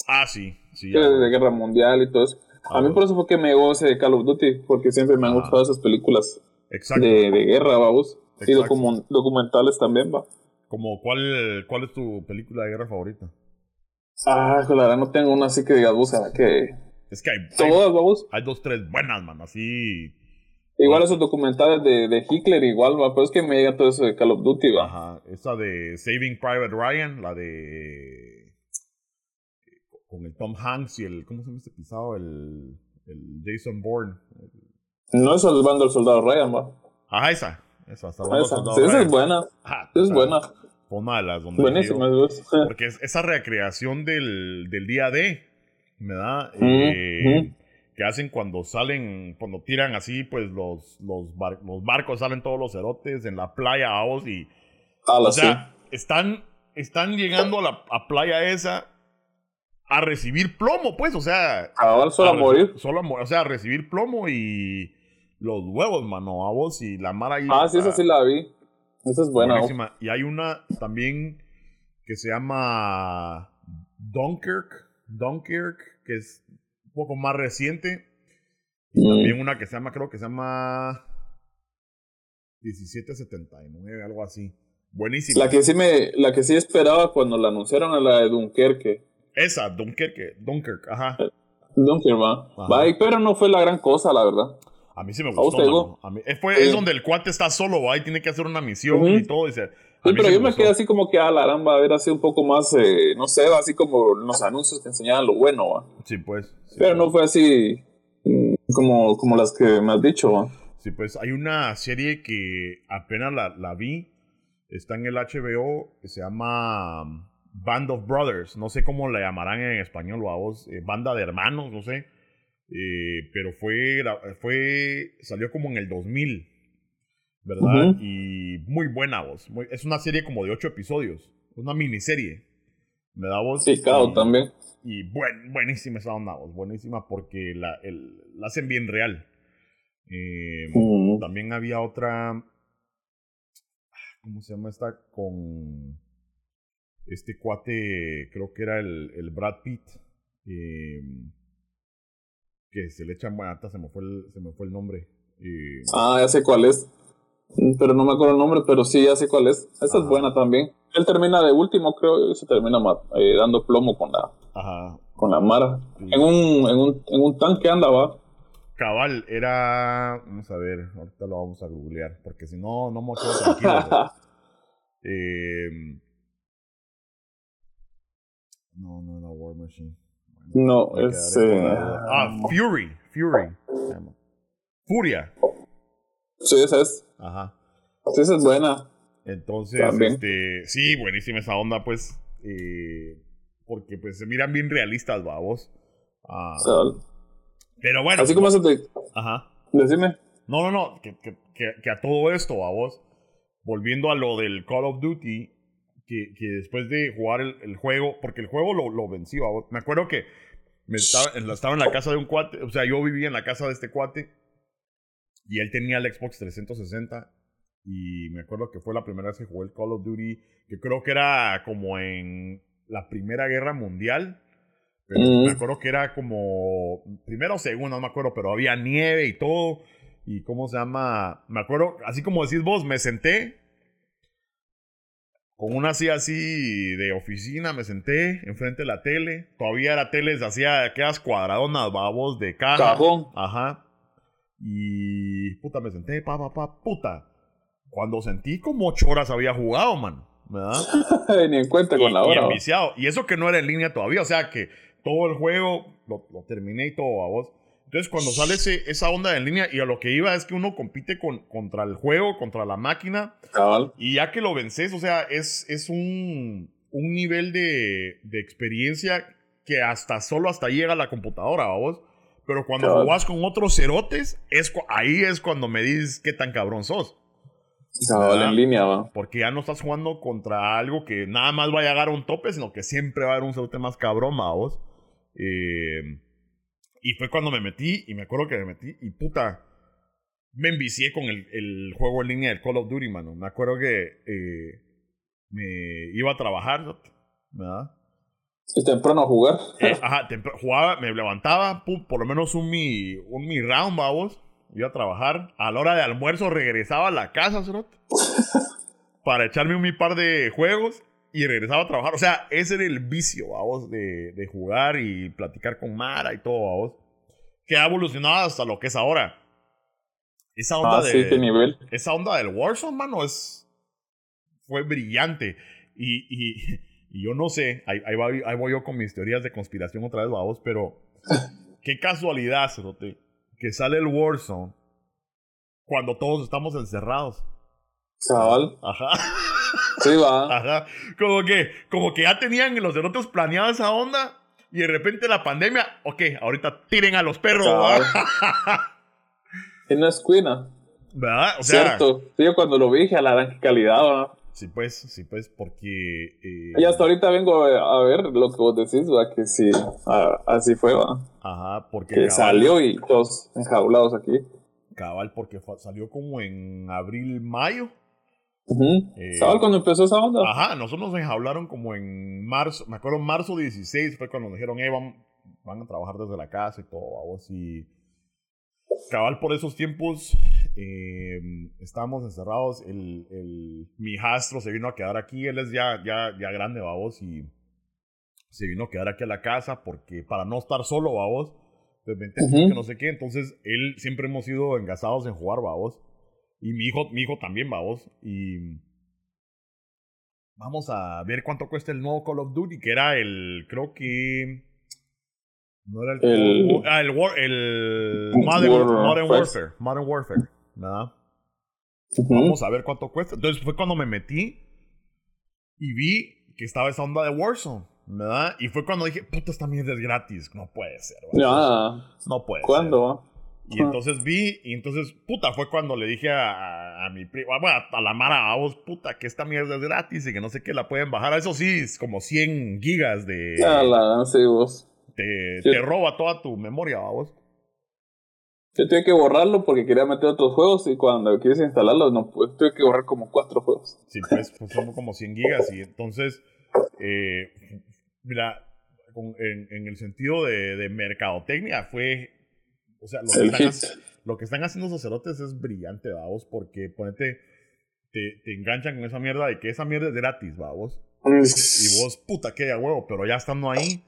Ah, sí, sí. De guerra mundial y todo eso. A mí por eso fue que me goce de Call of Duty, porque siempre me han gustado esas películas de, de, guerra, vamos. Y documentales también, va. Como, ¿cuál, ¿Cuál es tu película de guerra favorita? Ah, la verdad no tengo una así que digas, vos, que... Es que hay, todas, vamos. Hay dos, tres buenas, man, así... Igual esos documentales de, de Hitler, igual, va, pero es que me llega todo eso de Call of Duty, va. Ajá, esa de Saving Private Ryan, la de con el Tom Hanks y el, ¿cómo se llama este pisado? El, el Jason Bourne. No es el bando del soldado Ryan, va. Ajá, esa. Esa, esa, sí, esa es buena. Ajá, es buena. Una de las donde Buenísima, Porque es esa recreación del, del día D, ¿verdad? Eh, que hacen cuando salen, cuando tiran así, pues los, los, los barcos salen todos los cerotes en la playa a y. o sea, están, están llegando a la a playa esa a recibir plomo, pues, o sea. solo a, morir. Solo a, o sea, a recibir plomo y los huevos, mano, a vos y la mara ahí. Ah, sí, esa sí la vi. Esa es buena. Buenísima. Y hay una también que se llama Dunkirk, Dunkirk, que es un poco más reciente. Y mm. también una que se llama, creo que se llama 1779, algo así. Buenísima. La que sí me, la que sí esperaba cuando la anunciaron a la de Dunkerque. Esa, Dunkirk, Dunkirk, ajá. Dunkirk, va. va. Pero no fue la gran cosa, la verdad. A mí sí me gustó. A mí, fue, es donde el cuate está solo, va, y tiene que hacer una misión y todo. sí, pero yo me quedé así como que, a ah, la va a ver así un poco más, eh, no sé, así como los anuncios que enseñaban lo bueno, va. Sí, pues. pero no fue así mm, como, como las que me has dicho, va. Sí, pues hay una serie que apenas la, la vi, está en el HBO, que se llama Band of Brothers, no sé cómo la llamarán en español, o vos, eh, banda de hermanos, no sé, eh, pero fue, fue, salió como en el 2000, ¿verdad? Y muy buena voz, es una serie como de ocho episodios, una miniserie, ¿verdad vos? Sí, claro, también. Y buen, buenísima esa onda, vos, buenísima porque la, la hacen bien real. Eh, también había otra, ¿cómo se llama esta? Con este cuate, creo que era el, el Brad Pitt, em, que se le echan, bueno, se me fue el, se me fue el nombre. ah, ya sé cuál es. Mm, pero no me acuerdo el nombre, pero sí, ya sé cuál es. Esa es buena también. Él termina de último, creo, y se termina eh, dando plomo con la, Ajá. con la Mara. En, un, en, un, en un tanque andaba. Cabal, era. Vamos a ver, ahorita lo vamos a googlear, porque si no, no me quedo tranquilo. eh, no, no era War Machine. no, es. Eh, ah, Fury. Fury. Furia. Sí, esa es. Ajá. Sí, esa es buena. Entonces, este, sí, buenísima esa onda, pues. Eh, porque pues se miran bien realistas, babos. Ah, pero bueno. Así como se te. Ajá. Decime. No, no, no. Que, que, que, a todo esto, babos. Volviendo a lo del Call of Duty. Que, que después de jugar el, el, juego. Porque el juego lo, babos. Me acuerdo que me estaba, estaba en la casa de un cuate. O sea, yo vivía en la casa de este cuate. Y él tenía el Xbox 360 y me acuerdo que fue la primera vez que jugué el Call of Duty, que creo que era como en la Primera Guerra Mundial. Pero me acuerdo que era como primero o segundo, no me acuerdo, pero había nieve y todo. Y cómo se llama, me acuerdo, así como decís vos, me senté con una silla así de oficina, me senté enfrente de la tele. Todavía era tele, hacía aquellas cuadradonas, babos de caja. Cajón. Ajá. Y puta, me senté, pa, pa, pa, puta cuando sentí como ocho horas había jugado, man. ¿Verdad? Ni en cuenta con la hora. Y. Y eso que no era en línea todavía. O sea que todo el juego lo, terminé y todo a vos. Entonces, cuando sale ese, esa onda en línea, y a lo que iba es que uno compite con, contra el juego, contra la máquina. Y ya que lo vences, o sea, es, es un, un nivel de, de experiencia que hasta solo hasta llega la computadora, vos. Pero cuando jugás con otros cerotes, es, ahí es cuando me dices qué tan cabrón sos en línea, va. Porque ya no estás jugando contra algo que nada más va a llegar a un tope, sino que siempre va a haber un cerote más cabrón, vos. Eh, y fue cuando me metí, y me acuerdo que me metí, y puta, me envicié con el, el juego en línea del Call of Duty, mano. Me acuerdo que eh, me iba a trabajar, ¿verdad? Y temprano a jugar. Eh, ajá, jugaba, me levantaba, por lo menos un mi, un mi round, vamos iba a trabajar. A la hora de almuerzo regresaba a la casa, para echarme un par de juegos y regresaba a trabajar. O sea, ese era el vicio, vamos, de, de jugar y platicar con Mara y todo, vamos. Que ha evolucionado hasta lo que es ahora. Esa onda, ah, de, nivel. esa onda del Warzone, mano, es, fue brillante. Y, y, y yo no sé, ahí, ahí, voy, ahí, voy, yo con mis teorías de conspiración otra vez, vamos, pero qué casualidad, Cerote que sale el Warzone cuando todos estamos encerrados. Chaval. Ajá. Sí, va. Ajá. Como que, como que ya tenían los otros planeado esa onda y de repente la pandemia, ok, ahorita tiren a los perros. y no es cuina. ¿Verdad? O sea, Cierto. Sí, yo cuando lo vi dije a la gran calidad, ¿verdad? Sí, pues, sí, pues, porque... Eh... Y hasta ahorita vengo a ver lo que vos decís, va, que sí, así fue, va. Ajá, porque... Que salió y todos enjaulados aquí. Cabal, porque salió como en abril, mayo. Eh, ¿Sabes cuando empezó esa onda? Ajá, nosotros nos enjaularon como en marzo, me acuerdo marzo 16 fue cuando nos dijeron, hey, van, van a trabajar desde la casa y todo, vamos, y cabal por esos tiempos eh, estábamos encerrados. El, el, mi hijastro se vino a quedar aquí. Él es ya, ya, ya grande, babos, y se vino a quedar aquí a la casa porque para no estar solo, babos, pues que no sé qué. Entonces, él siempre hemos sido engasados en jugar, babos. Y mi hijo, mi hijo también, babos. Y vamos a ver cuánto cuesta el nuevo Call of Duty, que era el, creo que no era el. el ah, el, war, el Modern, Warfare. Modern Warfare. ¿Verdad? Vamos a ver cuánto cuesta. Entonces fue cuando me metí y vi que estaba esa onda de Warzone. ¿Verdad? Y fue cuando dije, puta, esta mierda es gratis. No puede ser. no puede ¿Cuándo? Y entonces vi, y entonces, puta, fue cuando le dije a, a, mi prima, bueno, a la Mara, a vos, puta, que esta mierda es gratis y que no sé qué la pueden bajar. Eso sí, es como 100 gigas de. Ya la, sí, vos te, te roba toda tu memoria, vos. Yo tuve que borrarlo porque quería meter otros juegos y cuando quieres instalarlo, no pues, tuve que borrar como cuatro juegos. Sí, pues, pues son como 100 gigas y entonces, eh, mira, en, en, el sentido de, de, mercadotecnia fue, o sea, lo que, están, lo que están haciendo esos cerotes es brillante, vamos, porque ponete, te, te enganchan con esa mierda de que esa mierda es gratis, vamos. Y vos, puta, que ya huevo, pero ya estando ahí,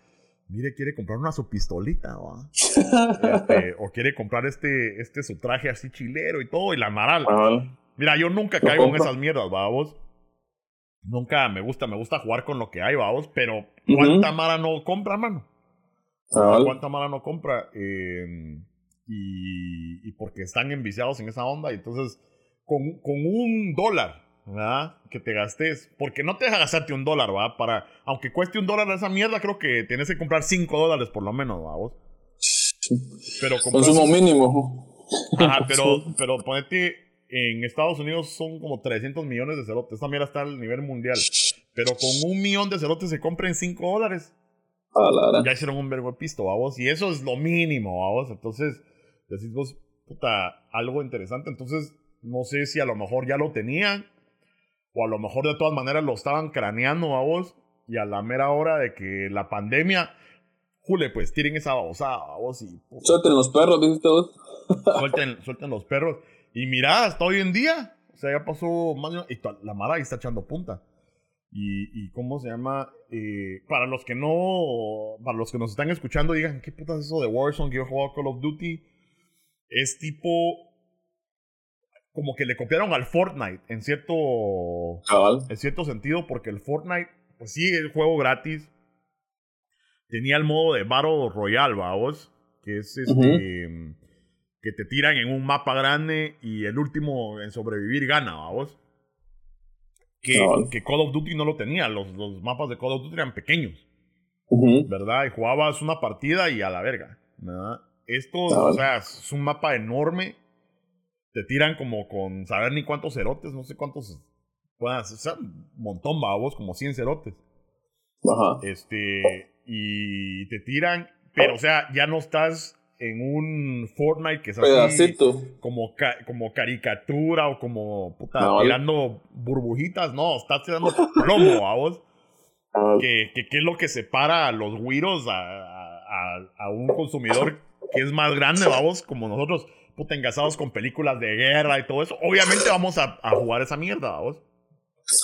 mire, quiere comprar una su pistolita, ¿va? Este, o quiere comprar este, este su traje así chilero y todo, y la maral. Mira, yo nunca caigo en esas mierdas, vamos. Nunca me gusta, me gusta jugar con lo que hay, vamos, pero ¿cuánta mara no compra, mano? ¿Cuánta mara no compra? Eh, y, y, porque están enviciados en esa onda, y entonces, con, con un dólar, ¿verdad? Que te gastes, porque no te deja gastarte un dólar, ¿va? Para, aunque cueste un dólar esa mierda, creo que tienes que comprar cinco dólares por lo menos, ¿va? ¿Vos? Pero Consumo mínimo. Ajá, pero, pero ponete, en Estados Unidos son como 300 millones de cerotes. Esta mierda está al nivel mundial. Pero con un millón de cerotes se compren 5 dólares. ya hicieron un verbo de pisto, vos. Y eso es lo mínimo, vos. Entonces, decís vos, puta, algo interesante. Entonces, no sé si a lo mejor ya lo tenían o a lo mejor de todas maneras lo estaban craneando a vos y a la mera hora de que la pandemia, jule, pues tiren esa babosada a vos y... Suelten los perros, dijiste vos. suelten, suelten los perros. Y mira, hasta hoy en día, o sea, ya pasó más. Y la Mara ahí está echando punta. Y, y cómo se llama, eh, para los que no, para los que nos están escuchando, digan, ¿qué puta es eso de Warzone que yo jugado Call of Duty? Es tipo como que le copiaron al Fortnite en cierto, en cierto sentido, porque el Fortnite, pues sí, el juego gratis. Tenía el modo de Battle Royale, vamos, que es este, que te tiran en un mapa grande y el último en sobrevivir gana, vamos. Que, que Call of Duty no lo tenía, los, los mapas de Call of Duty eran pequeños, ¿verdad? Y jugabas una partida y a la verga, ¿verdad? Esto, o sea, es un mapa enorme te tiran como con saber ni cuántos cerotes, no sé cuántos puedan o sea, un montón babos, como 100 cerotes. Ajá. Este, y te tiran, pero o sea, ya no estás en un Fortnite que es así como, como caricatura o como puta, tirando burbujitas, no, estás tirando plomo, babos. Ah. Que, que, es lo que separa a los güiros a, a, a, un consumidor que es más grande, babos, como nosotros puta, engasados con películas de guerra y todo eso, obviamente vamos a, a jugar esa mierda, ¿vos?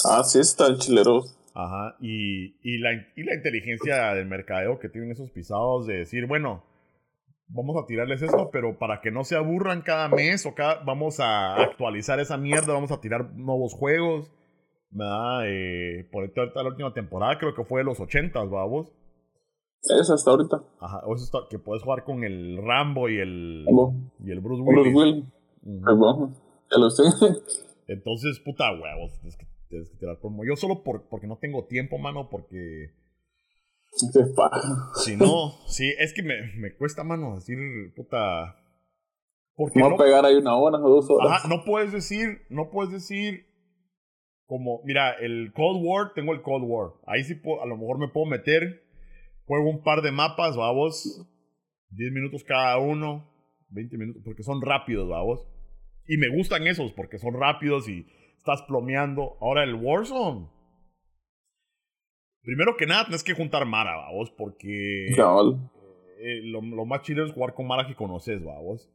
Ah, sí, está el chilero. Ajá, y, y, la, y la inteligencia del mercadeo que tienen esos pisados de decir, bueno, vamos a tirarles esto, pero para que no se aburran cada mes o cada, vamos a actualizar esa mierda, vamos a tirar nuevos juegos, ¿verdad? Eh, por ahorita la última temporada creo que fue de los 80, vamos. Es hasta ahorita. Ajá, o eso está, que puedes jugar con el Rambo y el, y el Bruce Willis. Bruce Willis. Ya lo sé. Entonces, puta huevos, tienes que, tienes que tirar como yo solo por, porque no tengo tiempo, mano, porque... Si no, sí, es que me, me cuesta, mano, decir, puta... Porque no, pegar ahí una hora o dos horas. Ajá, no puedes decir, no puedes decir como, mira, el Cold War, tengo el Cold War. Ahí sí a lo mejor me puedo meter Juego un par de mapas, vamos. 10 minutos cada uno. 20 minutos, porque son rápidos, vamos. Y me gustan esos, porque son rápidos y estás plomeando. Ahora el Warzone. Primero que nada, tienes que juntar Mara, vamos, porque. Eh, lo, más chido es jugar con Mara que conoces, vamos.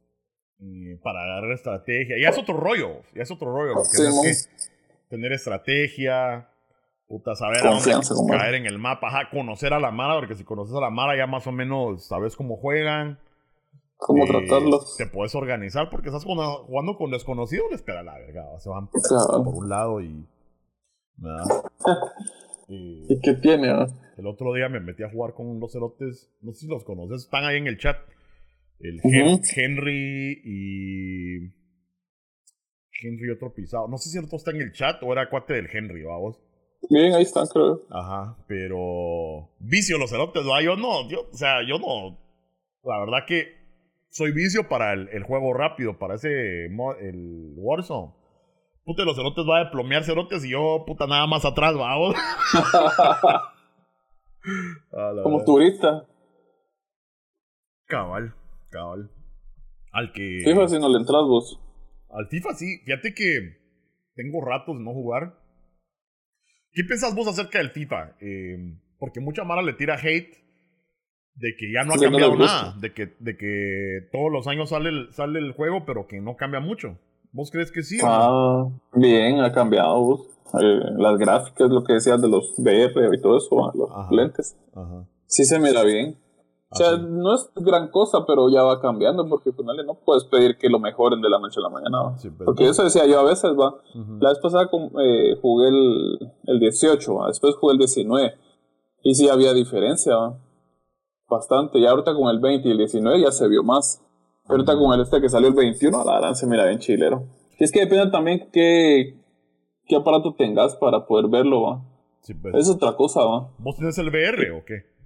para agarrar estrategia. Ya es otro rollo, ya es otro rollo. que tener estrategia, Puta, saber caer en el mapa, ajá, conocer a la Mara, porque si conoces a la Mara ya más o menos sabes cómo juegan. Cómo eh, tratarlos. Te puedes organizar porque estás jugando con desconocidos, les la verga. Se van por un lado y. ¿Y qué tiene? Ah? El otro día me metí a jugar con los cerotes, no sé si los conoces, están ahí en el chat. El Henry y. Henry otro pisado. No sé si el otro está en el chat o era cuate del Henry, vamos. Bien, ahí están, creo. Ajá, pero. Vicio los cerotes, ¿no? Yo no, yo, o sea, yo no. La verdad que soy vicio para el, el juego rápido, para ese. El Warzone. Puta, los cerotes va a plomear cerotes y yo, puta, nada más atrás, vamos. Como turista. Cabal, cabal. Al que. FIFA si no le entras vos. Al FIFA sí. Fíjate que tengo ratos de no jugar. ¿Qué pensás vos acerca del FIFA? Em, porque mucha mara le tira hate de que ya no ha cambiado nada, de que, de que todos los años sale el, sale el juego, pero que no cambia mucho. ¿Vos crees que sí? Ah, bien, ha cambiado. Eh, las gráficas, lo que decías de los VR y todo eso, los lentes. Sí se mira bien. O sea, no es gran cosa, pero ya va cambiando porque final no puedes pedir que lo mejoren de la noche a la mañana. porque eso decía yo a veces, va. La vez pasada eh, jugué el, el 18, después jugué el 19. Y sí había diferencia, ¿va? bastante. Ya ahorita con el 20 y el 19 ya se vio más. Pero ahorita con el este que salió el 21, la verdad se mira bien chilero. Y es que depende también qué, qué aparato tengas para poder verlo, ¿va? Pues. Es otra cosa, ¿va? ¿Vos tenés el VR o qué?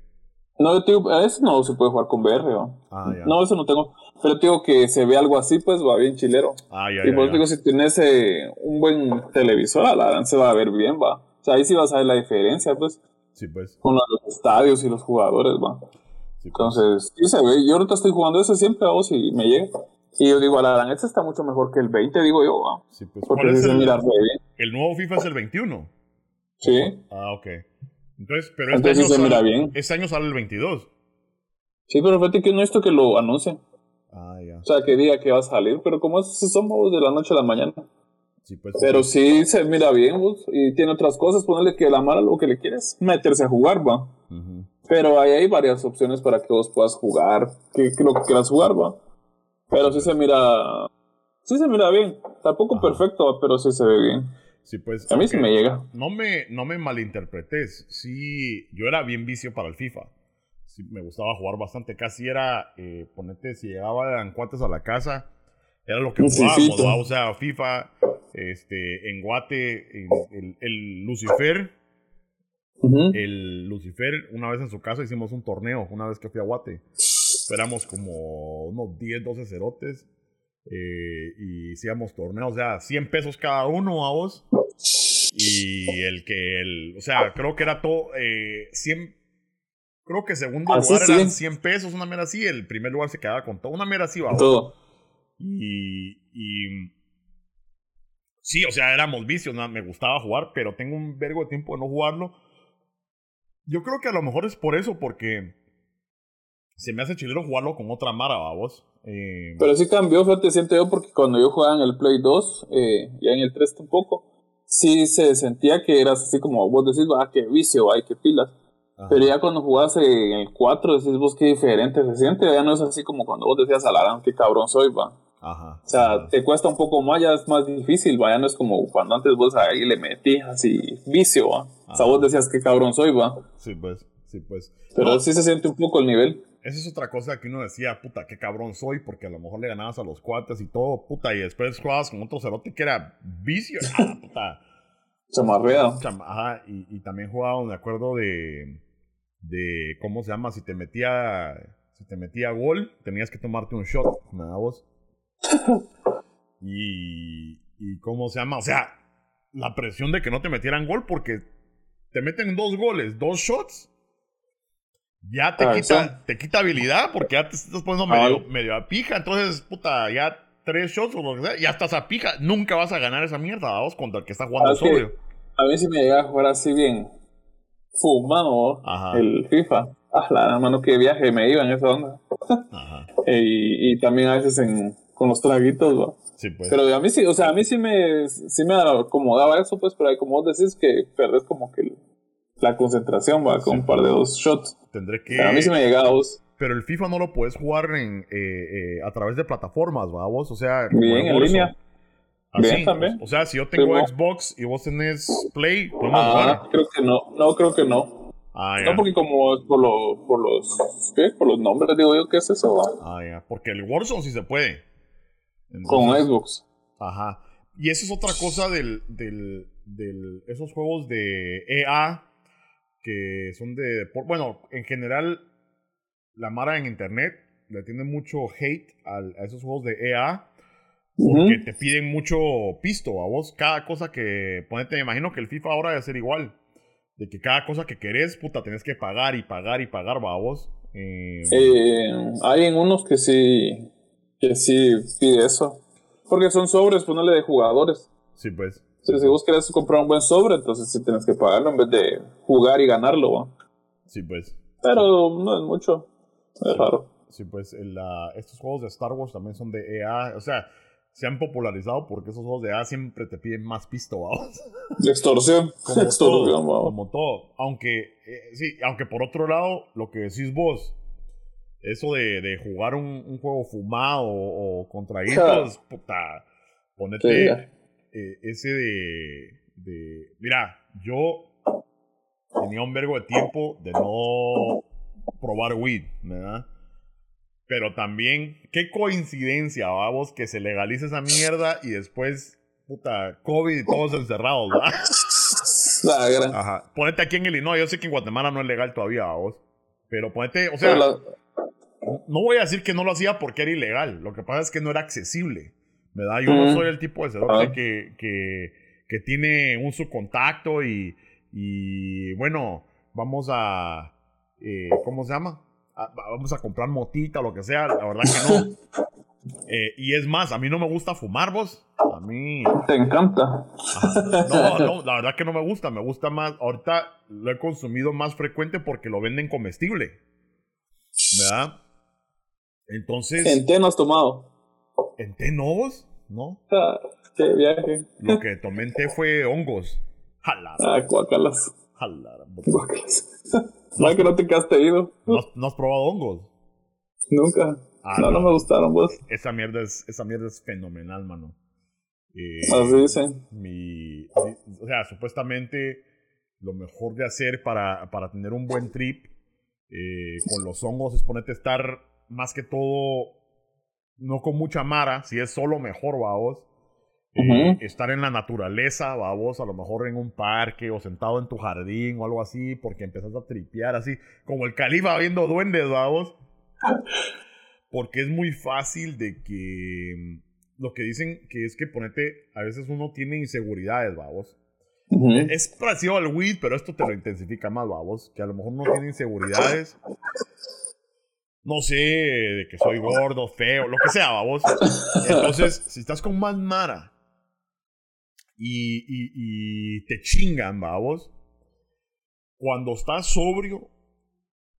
No, yo digo, eso no se puede jugar con VR, ¿va? Ah, ya. No, eso no tengo. Pero digo que se ve algo así, pues va bien chilero. Ah, ya, y por eso digo, si tienes eh, un buen televisor, la verdad se va a ver bien, va. O sea, ahí sí vas a ver la diferencia, pues. Sí, pues. Con los estadios y los jugadores, va. Entonces, sí se ve. Yo ahorita estoy jugando ese siempre a vos y me llega. Y yo digo, la gran, este está mucho mejor que el 20, digo yo. ¿va? Sí, pues, Porque es el, bien. el nuevo FIFA es el 21. Sí. Ah, ok. Entonces, pero este, año, se mira bien. este año sale el 22. Sí, pero fíjate que no esto que lo anuncien. Ah, ya. O sea, que diga que va a salir, pero como es, si son de la noche a la mañana. Sí, pues, pero sí se mira bien, vos, y tiene otras cosas, ponerle que la mala lo que le quieres, meterse a jugar, va. Pero ahí hay varias opciones para que vos puedas jugar, que, que lo que quieras jugar, va. Pero sí se mira. Sí se mira bien. Tampoco perfecto, pero sí se ve bien. Sí, pues. A mí sí me llega. No me, no me malinterpretes. Sí, yo era bien vicio para el FIFA. Sí, me gustaba jugar bastante. Casi era, eh, ponete, si llegaban cuates a la casa, era lo que jugábamos, O sea, FIFA, este, en Guate, el, el Lucifer el Lucifer, una vez en su casa hicimos un torneo, una vez que fui a Guate. Éramos como unos 10, 12 cerotes. Eh, y hacíamos torneos, o sea, 100 pesos cada uno a vos. Y el que, el, o sea, creo que era todo, eh, 100, creo que segundo lugar eran 100 pesos, una mera así. El primer lugar se quedaba con todo, una mera así, va. Todo. Y, y, sí, o sea, éramos vicios, me gustaba jugar, pero tengo un vergo de tiempo de no jugarlo yo creo que a lo mejor es por eso, porque se me hace chilero jugarlo con otra Mara, vos. Eh, Pero sí cambió, fíjate, siento yo, porque cuando yo jugaba en el Play 2, eh, ya en el 3 tampoco, sí se sentía que eras así como vos decís, ah, qué vicio, ay, qué pilas. Pero ya cuando jugás en el 4, decís vos qué diferente se siente, ya no es así como cuando vos decías, alarán, qué cabrón soy, va. Ajá. O sea, te cuesta un poco más, ya es más difícil, va, ya no es como cuando antes vos ahí le metías así vicio, va. O sea, vos decías que cabrón soy, va. Sí, pues, sí, pues. Pero sí se siente un poco el nivel. Esa es otra cosa que uno decía, puta, qué cabrón soy, porque a lo mejor le ganabas a los cuates y todo, puta, y después jugabas con otro cerote que era vicio, ah, puta. Chamarreado. ajá, y, y, también jugaba, me acuerdo de, de, ¿cómo se llama? Si te metía, si te metía gol, tenías que tomarte un shot, ¿me da vos? y, y cómo se llama, o sea, la presión de que no te metieran gol porque te meten dos goles, dos shots, ya te, ah, quita, te quita habilidad porque ya te estás poniendo medio, medio, a pija. Entonces, puta, ya tres shots o lo que sea, ya estás a pija. Nunca vas a ganar esa mierda, vamos, contra el que está jugando sobrio. A mí si me llega a jugar así bien fumado el FIFA. Ah, la mano que viaje me iba en esa onda. y, y, también a veces en, con los traguitos, ¿va? Sí, pues. Pero a mí sí, o sea, a mí sí me, sí me acomodaba eso, pues, pero como vos decís que perdés como que la concentración, va, con un par de dos shots. Tendré que... a mí sí me llegaba vos. Pero el FIFA no lo puedes jugar en, eh, eh, a través de plataformas, ¿va? Vos, o sea... Bien, en línea. Bien, también. O sea, si yo tengo Xbox y vos tenés Play, podemos ah, jugar. Creo que no, no, creo que no. Ah, no, porque como por, lo, por los ¿qué? por los nombres digo yo, ¿qué es eso? Va? Ah, ya. Porque el Warzone sí se puede con Xbox. Ajá. Y eso es otra cosa del, del, del, esos juegos de EA que son de... Bueno, en general, la Mara en Internet le tiene mucho hate a esos juegos de EA porque te piden mucho pisto a vos. Cada cosa que... Ponete, me imagino que el FIFA ahora debe ser igual. De que cada cosa que querés, puta, tenés que pagar y pagar y pagar, va a vos. Eh, eh, hay en unos que sí que sí pide eso. Porque son sobres, pues no le de jugadores. Sí, pues. Si vos querés comprar un buen sobre, entonces sí tienes que pagarlo en vez de jugar y ganarlo. Sí, pues. Pero no es mucho. Es raro. Sí, pues estos juegos de Star Wars también son de EA. O sea, se han popularizado porque esos juegos de EA siempre te piden más pisto, vamos. Extorsión. Como Extorsión, todo, Como todo. Aunque, eh, sí, aunque por otro lado, lo que decís vos, eso de, de jugar un, juego fumado o, contraídos, puta, ponete eh, ese de, de... Mira, yo tenía un vergo de tiempo de no probar weed, ¿verdad? Pero también, qué coincidencia, vamos, que se legalice esa mierda y después, puta, COVID y todos encerrados, ¿verdad? Ajá. Ponete aquí en Illinois, yo sé que en Guatemala no es legal todavía, vos. Pero ponete, o sea, no voy a decir que no lo hacía porque era ilegal. Lo que pasa es que no era accesible, ¿verdad? Yo no soy el tipo de cerote que, que, que, tiene un subcontacto y, y bueno, vamos a, eh, ¿cómo se llama? vamos a comprar motita o lo que sea, la verdad que no. Eh, y es más, a mí no me gusta fumar, vos. A mí. Te encanta. No, no, la verdad que no me gusta. Me gusta más. Ahorita lo he consumido más frecuente porque lo venden comestible. ¿Verdad? Entonces. ¿En té no has tomado? ¿En té no vos? ¿No? Ah, qué viaje. Lo que tomé en té fue hongos. Jala. Ah, cuacalas. Jala. No, que no te quedaste ido. ¿No, has probado hongos? Nunca. Ah, no, no, me gustaron, vos. Esa mierda es, esa mierda es fenomenal, mano. Eh, Así dicen. Mi, o sea, supuestamente lo mejor de hacer para, para tener un buen trip eh, con los hongos es ponerte a estar más que todo, no con mucha mara, si es solo mejor, vamos. Eh, estar en la naturaleza, vamos, a lo mejor en un parque o sentado en tu jardín o algo así, porque empezás a tripear así, como el califa viendo duendes, vamos. Porque es muy fácil de que lo que dicen que es que ponete, a veces uno tiene inseguridades, vamos. Es parecido al weed, pero esto te lo intensifica más, vamos. Que a lo mejor uno tiene inseguridades. No sé, de que soy gordo, feo, lo que sea, vamos. Entonces, si estás con más mara y, te chingan, babos. Cuando estás sobrio,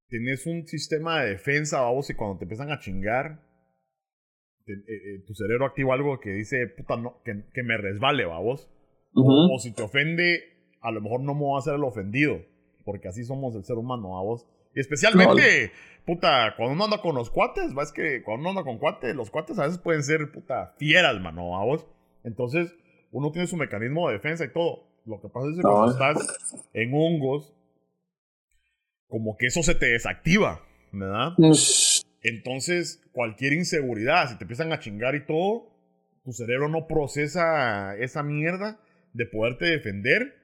tienes un sistema de defensa, babos, y cuando te empiezan a chingar, eh, eh, tu cerebro activa algo que dice, puta, no, que, me resbale, babos. o, si te ofende, a lo mejor no me voy a hacer el ofendido, porque así somos el ser humano, babos. Y especialmente, puta, cuando uno anda con los cuates, es que cuando uno anda con cuates, los cuates a veces pueden ser, puta, fieras, mano, babos. Entonces, uno tiene su mecanismo de defensa y todo. Lo que pasa es que cuando estás en hongos, como que eso se te desactiva, ¿verdad? Entonces, cualquier inseguridad, si te empiezan a chingar y todo, tu cerebro no procesa esa mierda de poderte defender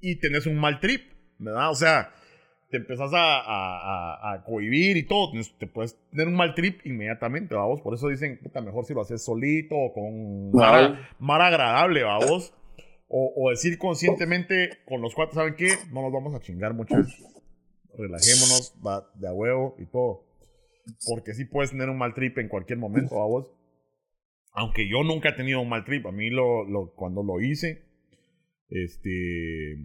y tenés un mal trip, ¿verdad? O sea, te empezás a, a, a, cohibir y todo, te puedes tener un mal trip inmediatamente, vamos. Por eso dicen, puta, mejor si lo haces solito o con mar, agradable, vamos. O, o, decir conscientemente con los cuatro, ¿saben qué? No nos vamos a chingar mucho. Relajémonos, va de a huevo y todo. Porque sí puedes tener un mal trip en cualquier momento, vamos. Aunque yo nunca he tenido un mal trip. A mí lo, lo cuando lo hice, este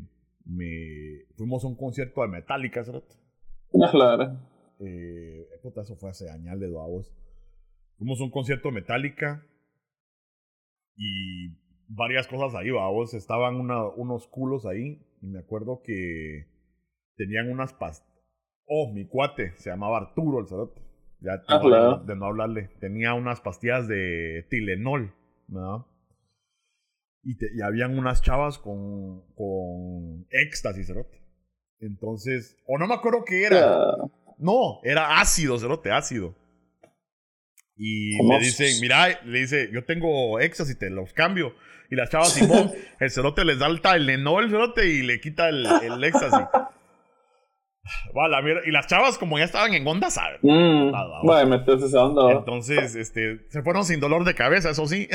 me fuimos a un concierto de Metallica, ¿sabes? Claro. Eh, puta, eso fue hace años de dos. Fuimos a un concierto de Metallica y varias cosas ahí, vamos. Estaban unos culos ahí y me acuerdo que tenían unas pastillas. Oh, mi cuate, se llamaba Arturo el cerote. Ya ah, de no hablarle. Tenía unas pastillas de Tilenol, ¿no? Y, habían unas chavas con, con éxtasis, cerote. Entonces, o no me acuerdo qué era. No, era ácido, cerote, ácido. Y me dicen, mira, le dice, yo tengo éxtasis, te los cambio. Y las chavas, Simón, el cerote les da el Lenol, cerote, y le quita el, el éxtasis. Vale, y las chavas, como ya estaban en onda, ¿sabes? Mm, vale, esa onda. Entonces, este, se fueron sin dolor de cabeza, eso sí.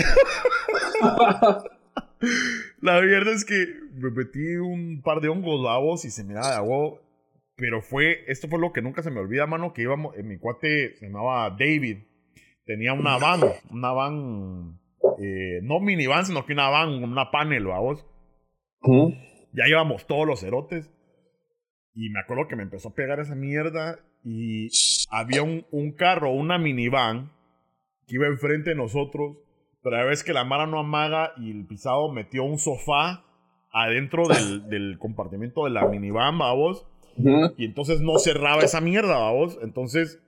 La verdad es que me metí un par de hongos lavos y se me da agua. Pero fue, esto fue lo que nunca se me olvida, mano, que íbamos, en mi cuate se llamaba David. Tenía una van, una van, eh, no minivan, sino que una van, una panel, vamos. Ya íbamos todos los cerotes. Y me acuerdo que me empezó a pegar esa mierda y había un, un carro, una minivan que iba enfrente de nosotros, pero a veces que la Mara no amaga y el pisado metió un sofá adentro del, del compartimento de la minivan, vamos. Y entonces no cerraba esa mierda, vamos. Entonces,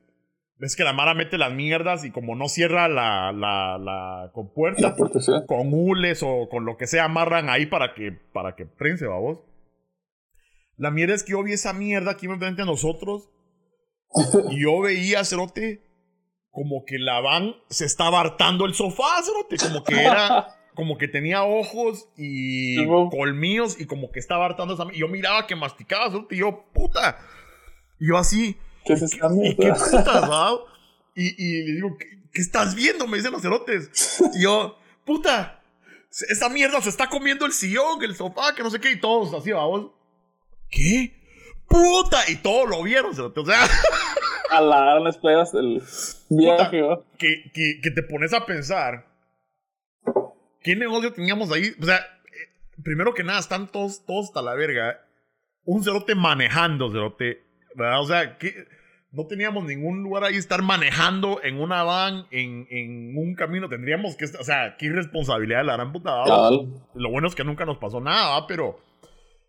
ves que la Mara mete las mierdas y como no cierra la, la, la compuerta, con hules o con lo que sea, amarran ahí para que, para que prense, vamos. La mierda es que yo vi esa mierda aquí enfrente a nosotros y yo veía, Cerote, como que la van se estaba hartando el sofá, Cerote, como que era como que tenía ojos y colmillos y como que estaba hartando esa... Y yo miraba que masticaba, y yo, puta. Y yo así... ¿Qué es esta ¿Y qué putas, Y, y le digo, ¿qué, estás viendo? Me dicen los cerotes. Y yo, puta, esa mierda se está comiendo el sillón, el sofá, que no sé qué, y todos así, vamos. ¿Qué? ¡Puta! Y todos lo vieron, cerote. O sea... A la las esperas del viaje, que, que, que te pones a pensar ¿Qué negocio teníamos ahí? O sea, eh, primero que nada, están todos, todos hasta la verga. Un cerote manejando, cerote. ¿verdad? O sea, que no teníamos ningún lugar ahí estar manejando en una van, en, en un camino. Tendríamos que, o sea, qué irresponsabilidad de la gran puta. Lo bueno es que nunca nos pasó nada, pero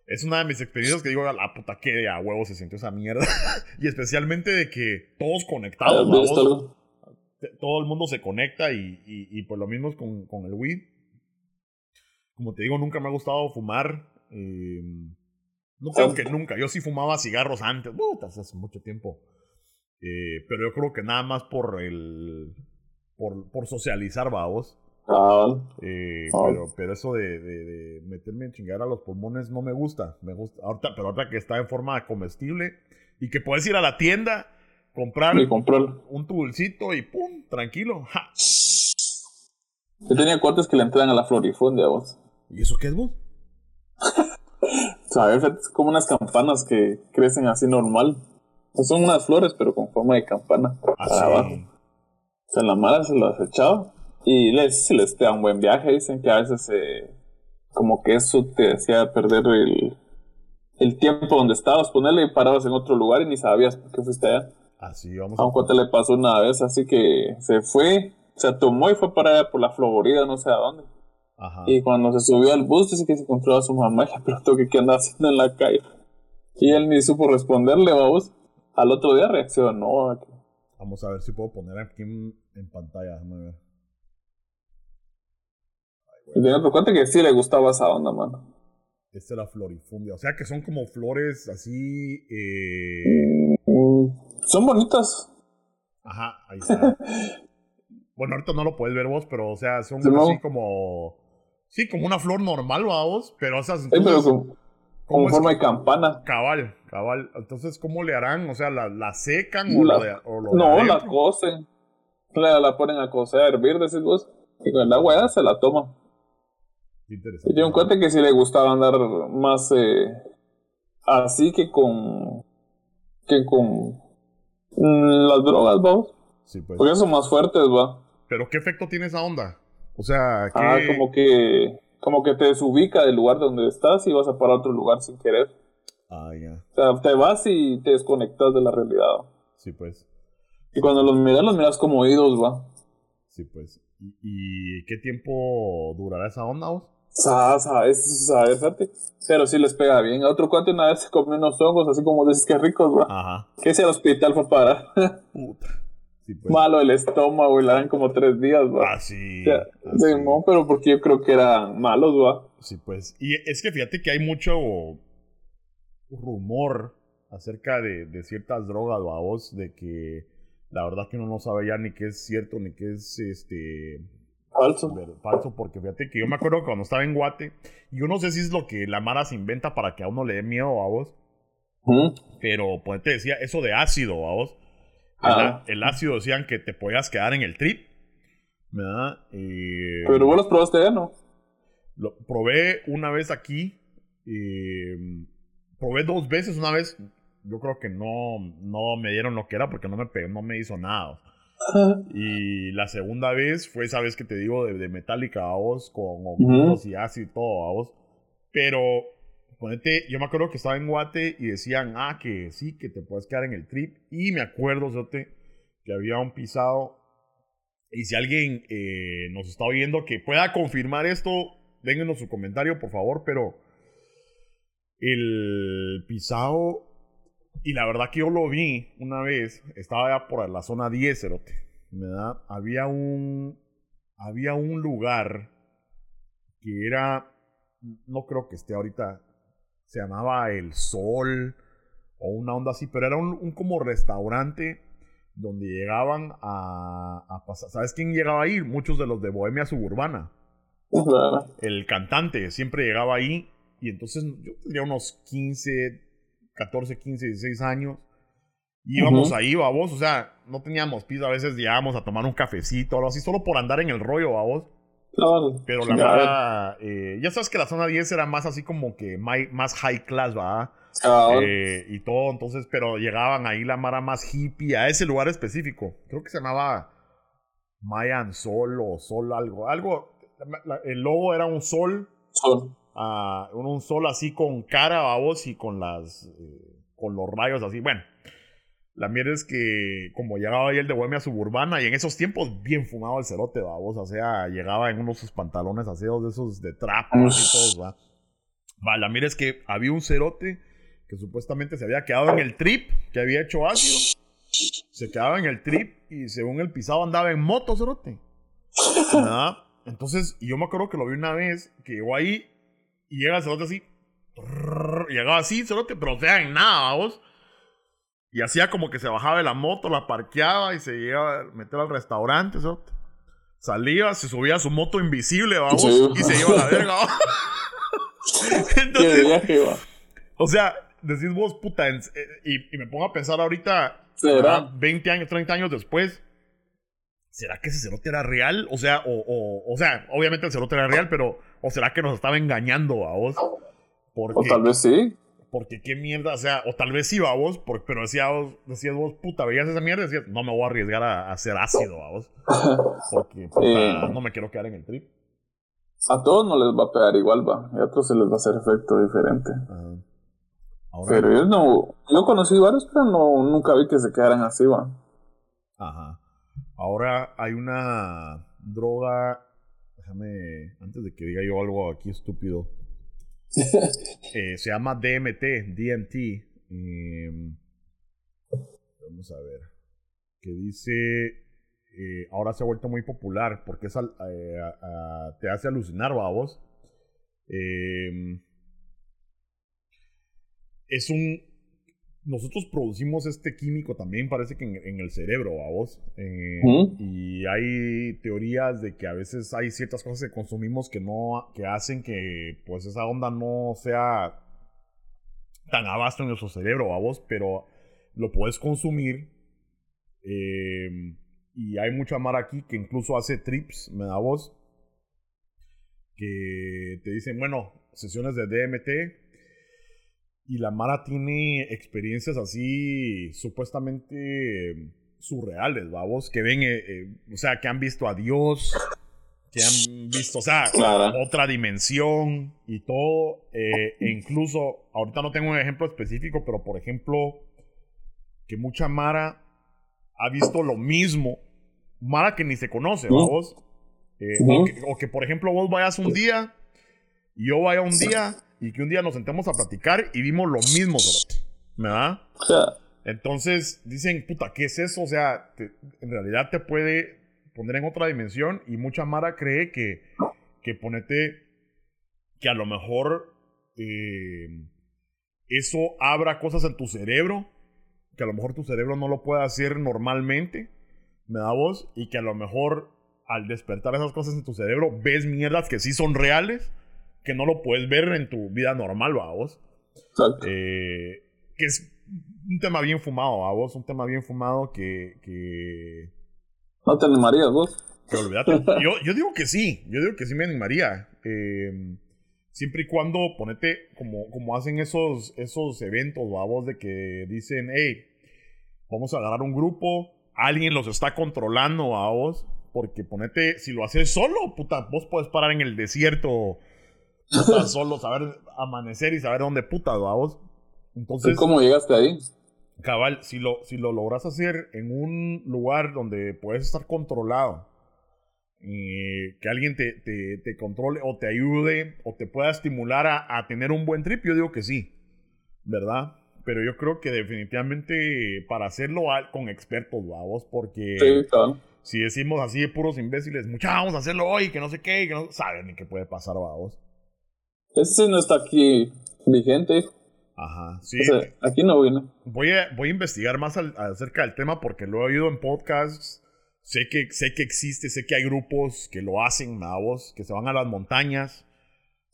es una de mis experiencias que digo, la puta que a huevo se sintió esa mierda. y especialmente de que todos conectados, todo el mundo se conecta y, y, y pues lo mismo es con, con el weed. Como te digo, nunca me ha gustado fumar. Eh, no creo que nunca. Yo sí fumaba cigarros antes, hace mucho tiempo. Eh, pero yo creo que nada más por el. por, por socializar, vamos. Ah, eh, Pero, pero eso de, de, meterme en chingar a los pulmones no me gusta. Me gusta. Ahorita, pero ahorita que está en forma comestible y que puedes ir a la tienda, comprar, un tubulcito y pum, tranquilo. Ja. Yo tenía cuartos que le entran a la florifundia, vos. ¿Y eso qué es vos? ¿Sabes? Es como unas campanas que crecen así normal. son unas flores, pero con forma de campana. Así. Ah, abajo. O sea, en la mala se las echado. Y les, si les da un buen viaje, dicen que a veces eh, como que eso te hacía perder el, el tiempo donde estabas, ponerle y parabas en otro lugar y ni sabías por qué fuiste allá. Así, vamos. A un cuate le pasó una vez, así que se fue, se tomó y fue para allá por la Florida, no sé a dónde. Y cuando se subió al bus, dice que se encontró a su mamá y le preguntó que qué andaba haciendo en la calle. Y él ni supo responderle, vamos. Al otro día reaccionó. Vamos a ver si puedo poner aquí en, pantalla. Y otro cuenta que sí le gustaba esa onda, mano. Esta era florifundia. O sea que son como flores así. Eh... Mm, son bonitas. Ajá, ahí está. bueno, ahorita no lo puedes ver vos, pero o sea, son así como Sí, como una flor normal, vamos, pero esas. Sí, pero con, forma de campana. Cabal, cabal. Entonces, ¿cómo le harán? O sea, ¿la, la secan o, lo No, la cocen. La, la, ponen a cocer, a hervir, decís vos. Y con el agua se la toma. Interesante. Y yo encuentro que sí le gustaba andar más eh, así que con. que con. Mm, las drogas, vamos. Sí, pues. Porque son más fuertes, va. Pero, ¿qué efecto tiene esa onda? O sea, que... Ah, como que, como que te desubica del lugar donde estás y vas a parar a otro lugar sin querer. Ah, ya. O sea, te vas y te desconectas de la realidad. Sí, pues. Y cuando los miras, los miras como oídos, va. Sí, pues. ¿Y, qué tiempo durará esa onda, vos? Sabes, sabes, Pero sí les pega bien. A otro cuate una vez se comió unos hongos, así como dices que ricos, va. Ajá. Que ese hospital fue para. Puta. Pues. Malo el estómago y la dan como tres días, va. Ah, sí. pero porque yo creo que eran malos, va. Sí, pues. Y es que fíjate que hay mucho rumor acerca de, de ciertas drogas, vos, de que la verdad que uno no sabe ya ni qué es cierto, ni qué es este. Falso. Falso, porque fíjate que yo me acuerdo cuando estaba en Guate, y yo no sé si es lo que la Mara se inventa para que a uno le dé miedo a vos. Pero, pues te decía, eso de ácido, a vos el, ácido decían que te podías quedar en el trip. ¿Verdad? Pero vos los probaste ya, ¿no? Lo probé una vez aquí. probé dos veces. Una vez, yo creo que no, no me dieron lo que era porque no me, no me hizo nada. Y la segunda vez fue esa vez que te digo de, de Metallica a vos, con uh y ácido y todo a vos. Pero ponete, yo me acuerdo que estaba en Guate y decían, ah, que sí, que te puedes quedar en el trip. Y me acuerdo, Zote, que había un pisado. Y si alguien eh, nos está oyendo que pueda confirmar esto, déjenos su comentario, por favor, pero el pisado, y la verdad que yo lo vi una vez, estaba ya por la zona 10, Cerote, ¿verdad? Había un, había un lugar que era, no creo que esté ahorita, se llamaba El Sol o una onda así, pero era un, como restaurante donde llegaban a, a, pasar. ¿Sabes quién llegaba ahí? Muchos de los de Bohemia Suburbana. El cantante siempre llegaba ahí y entonces yo tendría unos 15, 14, 15, 16 años. Y íbamos ahí, babos. O sea, no teníamos piso. A veces llegábamos a tomar un cafecito o algo así, solo por andar en el rollo, babos. Pero la verdad, eh, ya sabes que la zona 10 era más así como que más high class, ¿va? Eh, y todo, entonces, pero llegaban ahí la mara más hippie a ese lugar específico. Creo que se llamaba Mayan Sol o Sol algo. Algo, el logo era un sol. Sol. Uh, un, sol así con cara, babos, y con las. Eh, con los rayos así. Bueno. La mierda es que, como llegaba ahí el de Bohemia Suburbana, y en esos tiempos bien fumado el cerote, babos. O sea, llegaba en unos sus pantalones así, de esos de trap y todos, va. Va, la mierda es que había un cerote que supuestamente se había quedado en el trip, que había hecho ácido. Se quedaba en el trip y según el pisado andaba en moto, cerote. ¿Verdad? Entonces, yo me acuerdo que lo vi una vez, que llegó ahí y llega el cerote así. Y llegaba así, cerote, pero o sea, en nada, vos. Y hacía como que se bajaba de la moto, la parqueaba y se iba a meter al restaurante, cerote. Salía, se subía a su moto invisible, vamos, y se iba a la verga. Entonces, o sea, decís vos, puta, eh, y, me pongo a pensar ahorita, ¿Será? 20 años, 30 años después, ¿será que ese cerote era real? O sea, o, o, sea, obviamente el cerote era real, pero ¿o será que nos estaba engañando a vos? Porque, o tal vez sí. Porque qué mierda, o sea, o tal vez sí, a vos, pero decía vos, decías vos, puta, veías esa mierda y decías, no me voy a arriesgar a, hacer ácido, a vos. Porque puta, no me quiero quedar en el trip. A todos no les va a pegar igual, va. Y a otros se les va a hacer efecto diferente. pero yo no, yo conocí varios, pero no, nunca vi que se quedaran así, va. Ajá. Ahora hay una droga. Déjame, antes de que diga yo algo aquí estúpido. Eh, se llama DMT, DMT. Vamos a ver. Que dice. Eh, ahora se ha vuelto muy popular porque es, eh, te hace alucinar, babos. Em, es un nosotros producimos este químico también, parece que en, el cerebro, a vos. Eh, y hay teorías de que a veces hay ciertas cosas que consumimos que no, que hacen que pues esa onda no sea tan abasto en nuestro cerebro, a vos, pero lo puedes consumir. Eh, y hay mucha mar aquí que incluso hace trips, me da voz, que te dicen, bueno, sesiones de DMT, y la Mara tiene experiencias así supuestamente surreales, vamos, que ven, eh, eh, o sea, que han visto a Dios, que han visto, o sea, otra dimensión y todo. Eh, e incluso, ahorita no tengo un ejemplo específico, pero por ejemplo, que mucha Mara ha visto lo mismo. Mara que ni se conoce, vamos. o, o que, por ejemplo, vos vayas un día y yo vaya un día y que un día nos sentemos a platicar y vimos lo mismo, ¿verdad? Entonces dicen, puta, ¿qué es eso? O sea, en realidad te puede poner en otra dimensión y mucha Mara cree que, que ponete, que a lo mejor eh, eso abra cosas en tu cerebro, que a lo mejor tu cerebro no lo puede hacer normalmente, ¿me da vos? Y que a lo mejor al despertar esas cosas en tu cerebro ves mierdas que sí son reales que no lo puedes ver en tu vida normal, vos. Eh, que es un tema bien fumado, vos. Un tema bien fumado que. que... ¿No te animarías vos? Que yo, yo digo que sí. Yo digo que sí me animaría. Eh, siempre y cuando ponete como, como hacen esos, esos eventos, vos, de que dicen, hey, vamos a agarrar un grupo, alguien los está controlando a vos, porque ponete, si lo haces solo, puta, vos puedes parar en el desierto solo saber amanecer y saber dónde puta vamos. Entonces, ¿cómo llegaste ahí? Cabal, si lo, si lo logras hacer en un lugar donde puedes estar controlado, eh, que alguien te, te, te, controle o te ayude o te pueda estimular a, a, tener un buen trip, yo digo que sí, ¿verdad? Pero yo creo que definitivamente para hacerlo con expertos, vamos, porque si decimos así de puros imbéciles, mucha vamos a hacerlo hoy, que no sé qué, que no saben ni qué puede pasar, vamos. Ese no está aquí vigente. Ajá, sí. aquí no viene. Voy a, voy a investigar más acerca del tema porque lo he oído en podcasts. Sé que, sé que existe, sé que hay grupos que lo hacen, vos, que se van a las montañas.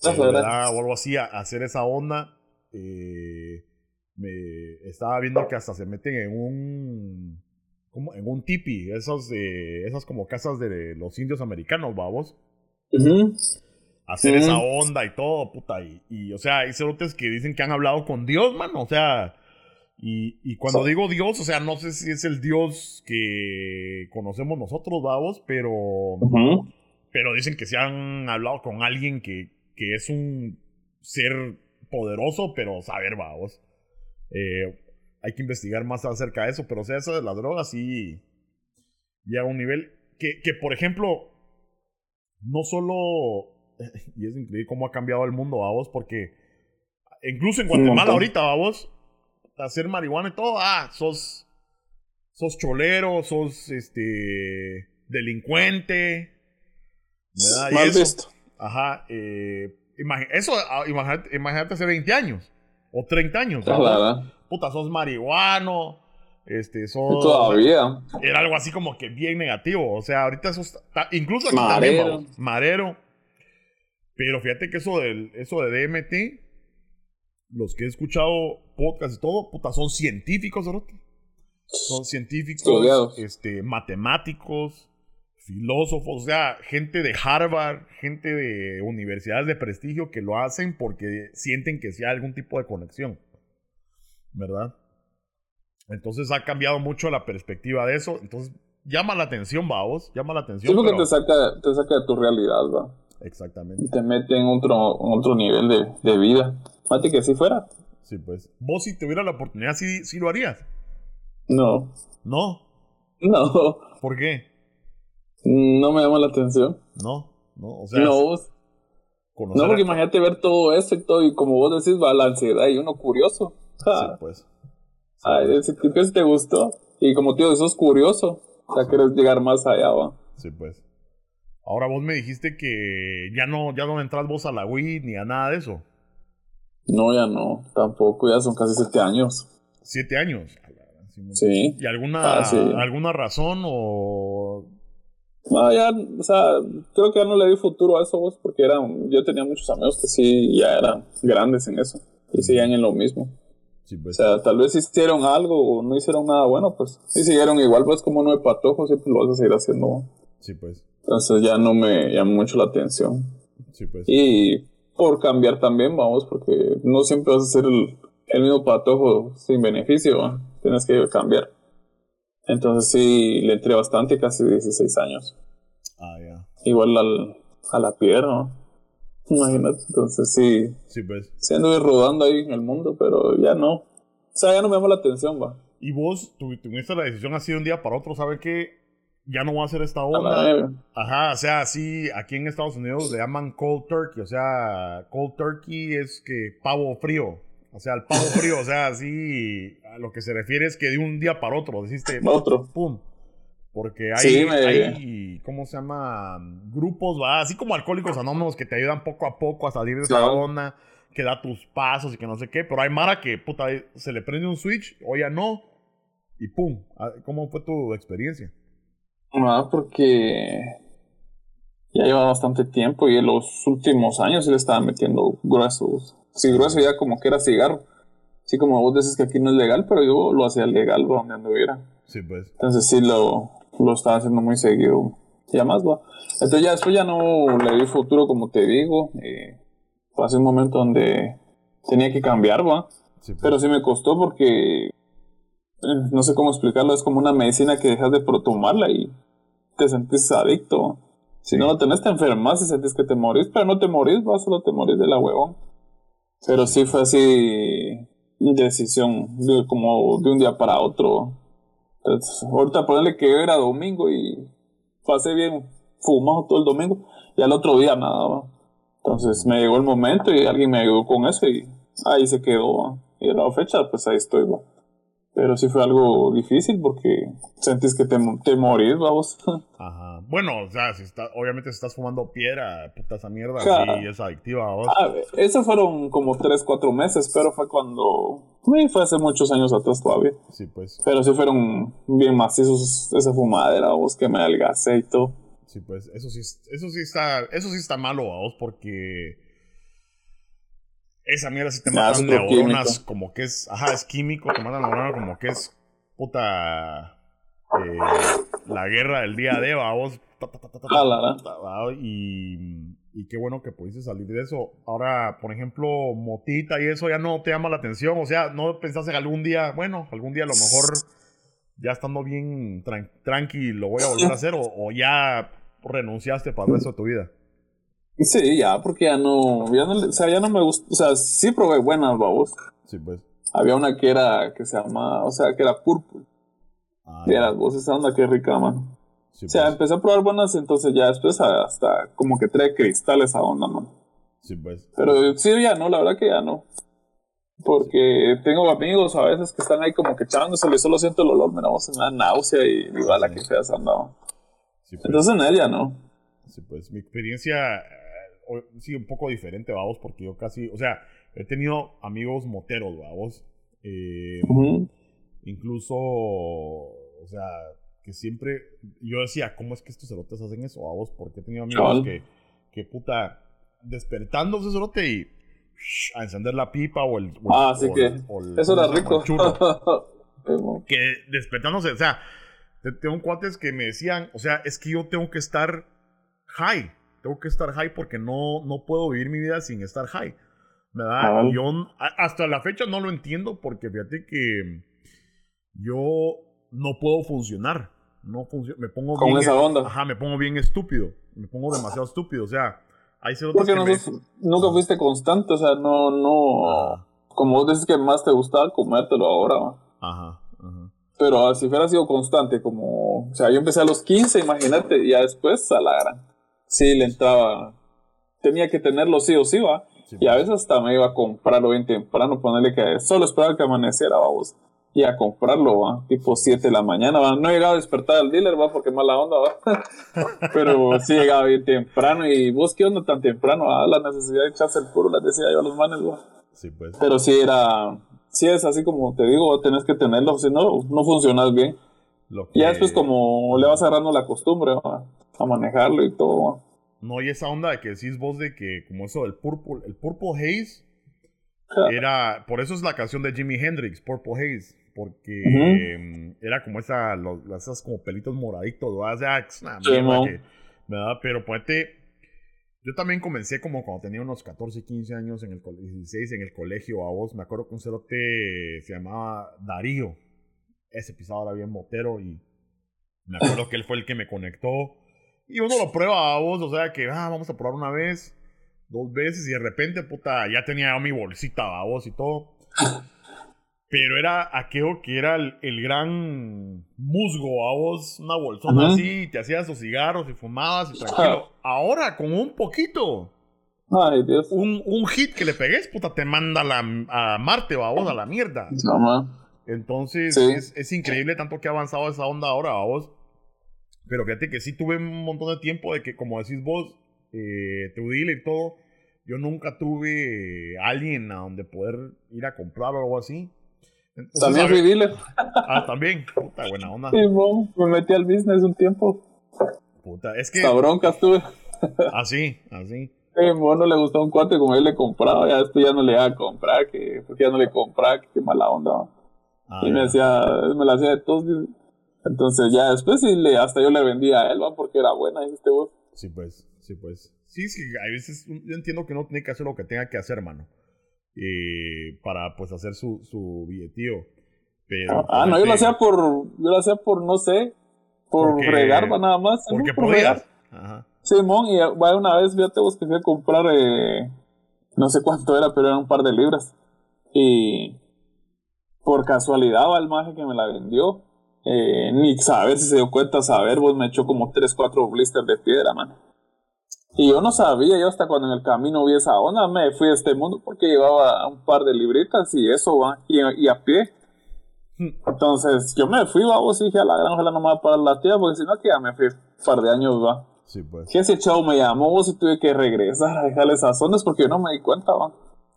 Ah, o algo así, a, hacer esa onda. Eh, me estaba viendo que hasta se meten en un. Como en un tipi, esos de, esas como casas de los indios americanos, babos hacer esa onda y todo, puta. Y, y o sea, hay cerotes que dicen que han hablado con Dios, mano. O sea, y, y cuando digo Dios, o sea, no sé si es el Dios que conocemos nosotros, vamos, pero. Pero dicen que se han hablado con alguien que, que es un ser poderoso, pero saber, vamos. Eh, hay que investigar más acerca de eso, pero o sea, eso de las drogas sí llega a un nivel que, que por ejemplo, no solo y es increíble cómo ha cambiado el mundo, vos, porque incluso en Guatemala ahorita, vos, hacer marihuana y todo, ah, sos, sos cholero, sos, este, delincuente. Mal visto. Ajá, eh, eso, ah, imagínate, imagínate, hace 20 años, o 30 años, Puta, sos marihuano, este, sos... Todavía. Era algo así como que bien negativo, o sea, ahorita eso está, incluso aquí marero. marero pero fíjate que eso, del, eso de DMT, los que he escuchado podcast y todo, puta, son científicos, ¿no? Son científicos, este, matemáticos, filósofos, o sea, gente de Harvard, gente de universidades de prestigio que lo hacen porque sienten que sea algún tipo de conexión, ¿verdad? Entonces ha cambiado mucho la perspectiva de eso. Entonces llama la atención, vamos, llama la atención. Sí, porque te, saca, te saca de tu realidad, va. Exactamente. Y te mete en otro, otro nivel de, de vida. Mate que si fuera. Sí, pues. ¿Vos si tuviera la oportunidad, sí, sí lo harías? No. ¿No? No. ¿Por qué? No me llama la atención. No, no, o sea... No, no porque imagínate ver todo eso y todo, y como vos decís, va la ansiedad y uno curioso. Sí, pues. Ay, ¿qué te gustó? Y como tío, eso es curioso. O sea, quieres llegar más allá, va. Sí, pues. Ahora vos me dijiste que ya no, ya no entras vos a la Wii ni a nada de eso. No, ya no, tampoco, ya son casi siete años. ¿Siete años? Sí. ¿Y alguna, ah, alguna razón o...? No, ya, o sea, creo que ya no le di futuro a eso vos porque eran, yo tenía muchos amigos que sí, ya eran grandes en eso y seguían en lo mismo. Sí, pues. O sea, tal vez hicieron algo o no hicieron nada bueno, pues. Si siguieron igual, pues como no de patojo, siempre lo vas a seguir haciendo. Sí, pues. Entonces ya no me llama mucho la atención. Sí, pues. Y por cambiar también, vamos, porque no siempre vas a ser el, mismo patojo sin beneficio, tienes que cambiar. Entonces sí, le entré bastante, casi 16 años. Ah, ya. Igual al, a la piedra, Imagínate, entonces sí. Sí, pues. Sí anduve rodando ahí en el mundo, pero ya no. O sea, ya no me llama la atención, va. Y vos tuviste la decisión así de un día para otro, ¿sabes qué? Ya no voy a hacer esta onda. Ajá, o sea, sí, aquí en Estados Unidos le llaman cold turkey, o sea, cold turkey es que pavo frío. O sea, el pavo frío, o sea, así a lo que se refiere es que de un día para otro, deciste, otro. Pum. Porque hay, hay, ¿cómo se llama? Grupos, ¿va? Así como alcohólicos anónimos que te ayudan poco a poco a salir de esa onda, que da tus pasos y que no sé qué. Pero hay Mara que, puta, se le prende un switch, o ya no, y pum. Ah, ¿Cómo fue tu experiencia? Ah, porque ya lleva bastante tiempo y en los últimos años se le estaba metiendo gruesos. Sí, grueso ya como que era cigarro. Así como vos decís que aquí no es legal, pero yo lo hacía legal donde anduviera. Sí, pues. Entonces sí lo, lo estaba haciendo muy seguido. Ya más, va. Entonces ya después ya no le di futuro, como te digo. Eh, fue hace un momento donde tenía que cambiar, va. Sí, pues. Pero sí me costó porque no sé cómo explicarlo, es como una medicina que dejas de tomarla y te sentís adicto. Si no lo tenés, te enfermas y sentís que te morís, pero no te morís, vas solo te morís de la huevón. Pero sí fue así, decisión, de, como de un día para otro. Entonces, ahorita ponerle que era domingo y pasé bien fumado todo el domingo y al otro día nada. Entonces me llegó el momento y alguien me ayudó con eso y ahí se quedó. Y a la fecha, pues ahí estoy. ¿va? Pero sí fue algo difícil porque sentís que te, te morís, vamos. Ajá. Bueno, o sea, si está, obviamente si estás fumando piedra, puta esa mierda, sí, es adictiva, vamos. Ah, esos fueron como 3, 4 meses, pero fue cuando. fue hace muchos años atrás todavía. Sí, pues. Pero sí fueron bien macizos esa fumadera, vos, que me adelgacé y todo. Sí, pues, eso sí, eso sí está, eso sí está malo, vos, porque esa mierda sí te matan neuronas como que es, ajá, es químico, te matan neuronas como que es puta eh, la guerra del día de vos. Y, y qué bueno que pudiste salir de eso. Ahora, por ejemplo, motita y eso ya no te llama la atención. O sea, no pensaste algún día, bueno, algún día a lo mejor ya estando bien tranqui lo voy a volver a hacer o, ya renunciaste para el resto de tu vida. Sí, ya, porque ya no, ya no, o sea, ya no me gusta, o sea, sí probé buenas, babos. Sí, pues. Había una que era, que se llama, o sea, que era purple. Ah, y era, vos esa onda que rica, man. Sí, o sea, pues. empecé a probar buenas, entonces ya después hasta como que trae cristales a onda, man. Sí, pues. Pero sí, ya no, la verdad que ya no. Porque tengo amigos a veces que están ahí como que echándose y solo siento el olor, me da náusea y igual a que feas andaba. Sí, pues. Entonces en ella no. Sí, pues mi experiencia sí, un poco diferente, vamos, porque yo casi, o sea, he tenido amigos moteros, vamos. Eh, incluso, o sea, que siempre, yo decía, ¿cómo es que estos cerotes hacen eso, vamos? Porque he tenido amigos que, que, puta, despertando ese cerote y a encender la pipa o el... ah, sí que eso era rico. que despertándose, o sea, tengo cuates que me decían, o sea, es que yo tengo que estar high tengo que estar high porque no, no puedo vivir mi vida sin estar high. ¿Verdad? Yo hasta la fecha no lo entiendo porque fíjate que yo no puedo funcionar. No me pongo Con esa onda. Ajá, me pongo bien estúpido. Me pongo demasiado estúpido. O sea, hay Porque no nunca fuiste constante. O sea, no, no. Como vos dices que más te gustaba comértelo ahora. Ajá, ajá. Pero si fuera sido constante, como. O sea, yo empecé a los 15, imagínate, y ya después a la gran sí le entraba, tenía que tenerlo sí o sí, va. y a veces hasta me iba a comprarlo bien temprano, ponerle que solo esperaba que amaneciera, vamos. Y a comprarlo, va, tipo 7 de la mañana, va. No llegaba a despertar al dealer, va, porque mala onda, va. Pero sí llegaba bien temprano. Y vos, ¿qué onda tan temprano? Ah, la necesidad de echarse el puro, la decía yo a los manes, va. Sí, pues. Pero sí era, sí es así como te digo, tenés que tenerlo, si no, no funcionas bien. Y ya después como le vas agarrando la costumbre, va a manejarlo y todo. No, y esa onda de que decís vos de que, como eso del Purple, el Purple Haze, era, por eso es la canción de Jimi Hendrix, Purple Haze, porque em, era como esa, los, esas como pelitos moraditos, o sea, es una que, ¿verdad? Pero ponete, yo también comencé como cuando tenía unos 14, 15 años, en el 16 en el colegio, a vos, me acuerdo que un cerote se llamaba Darío, ese pisado era bien motero y me acuerdo que él fue el que me conectó y uno lo prueba a vos, o sea que, ah, vamos a probar una vez, dos veces, y de repente, puta, ya tenía mi bolsita a vos y todo. Pero era aquello que era el, gran musgo a vos, una bolsona así, te hacías los cigarros y fumabas y tranquilo. Ahora, con un poquito. Ay, Dios. Un, un hit que le pegues, puta, te manda la, a Marte, a vos, a la mierda. Entonces, es, es, increíble tanto que ha avanzado esa onda ahora, a vos. Pero fíjate que sí tuve un montón de tiempo de que, como decís vos, eh, tu dealer y todo, yo nunca tuve alguien a donde poder ir a comprar o algo así. también fui dealer. Ah, también. Puta, buena onda. Sí, me metí al business un tiempo. Puta, es que. Esta bronca estuve. así, así. Sí, no le gustaba un cuate como él le compraba, ya después ya no le iba a comprar, que porque ya no le compraba, que qué mala onda. Ah, y me hacía, me la hacía de todos entonces ya después sí le, hasta yo le vendía a él, porque era buena, dijiste vos. Sí, pues, sí, pues. Sí, sí, a veces yo entiendo que no tiene que hacer lo que tenga que hacer, mano. Eh, para pues hacer su, su billetío. Pero, ah, no, yo lo hacía por, yo lo hacía por, no sé, por regar nada más. Porque podías, Ajá. Simón, y vaya una vez, fíjate vos que fui a comprar, eh, no sé cuánto era, pero era un par de libras. Y por casualidad va el maje que me la vendió. Eh, ni saber si se dio cuenta, saber, vos me echó como 3, 4 blisters de piedra, man. Y yo no sabía, yo hasta cuando en el camino vi esa onda, me fui a este mundo porque llevaba un par de libritas y eso, va, y, y a pie. Entonces yo me fui, vamos, y dije a la gran ojalá no me va a parar la tía, porque si no, que ya me fui un par de años, va. Sí, pues. Que ese chavo me llamó, vos, y tuve que regresar a dejarle esas ondas porque yo no me di cuenta, va.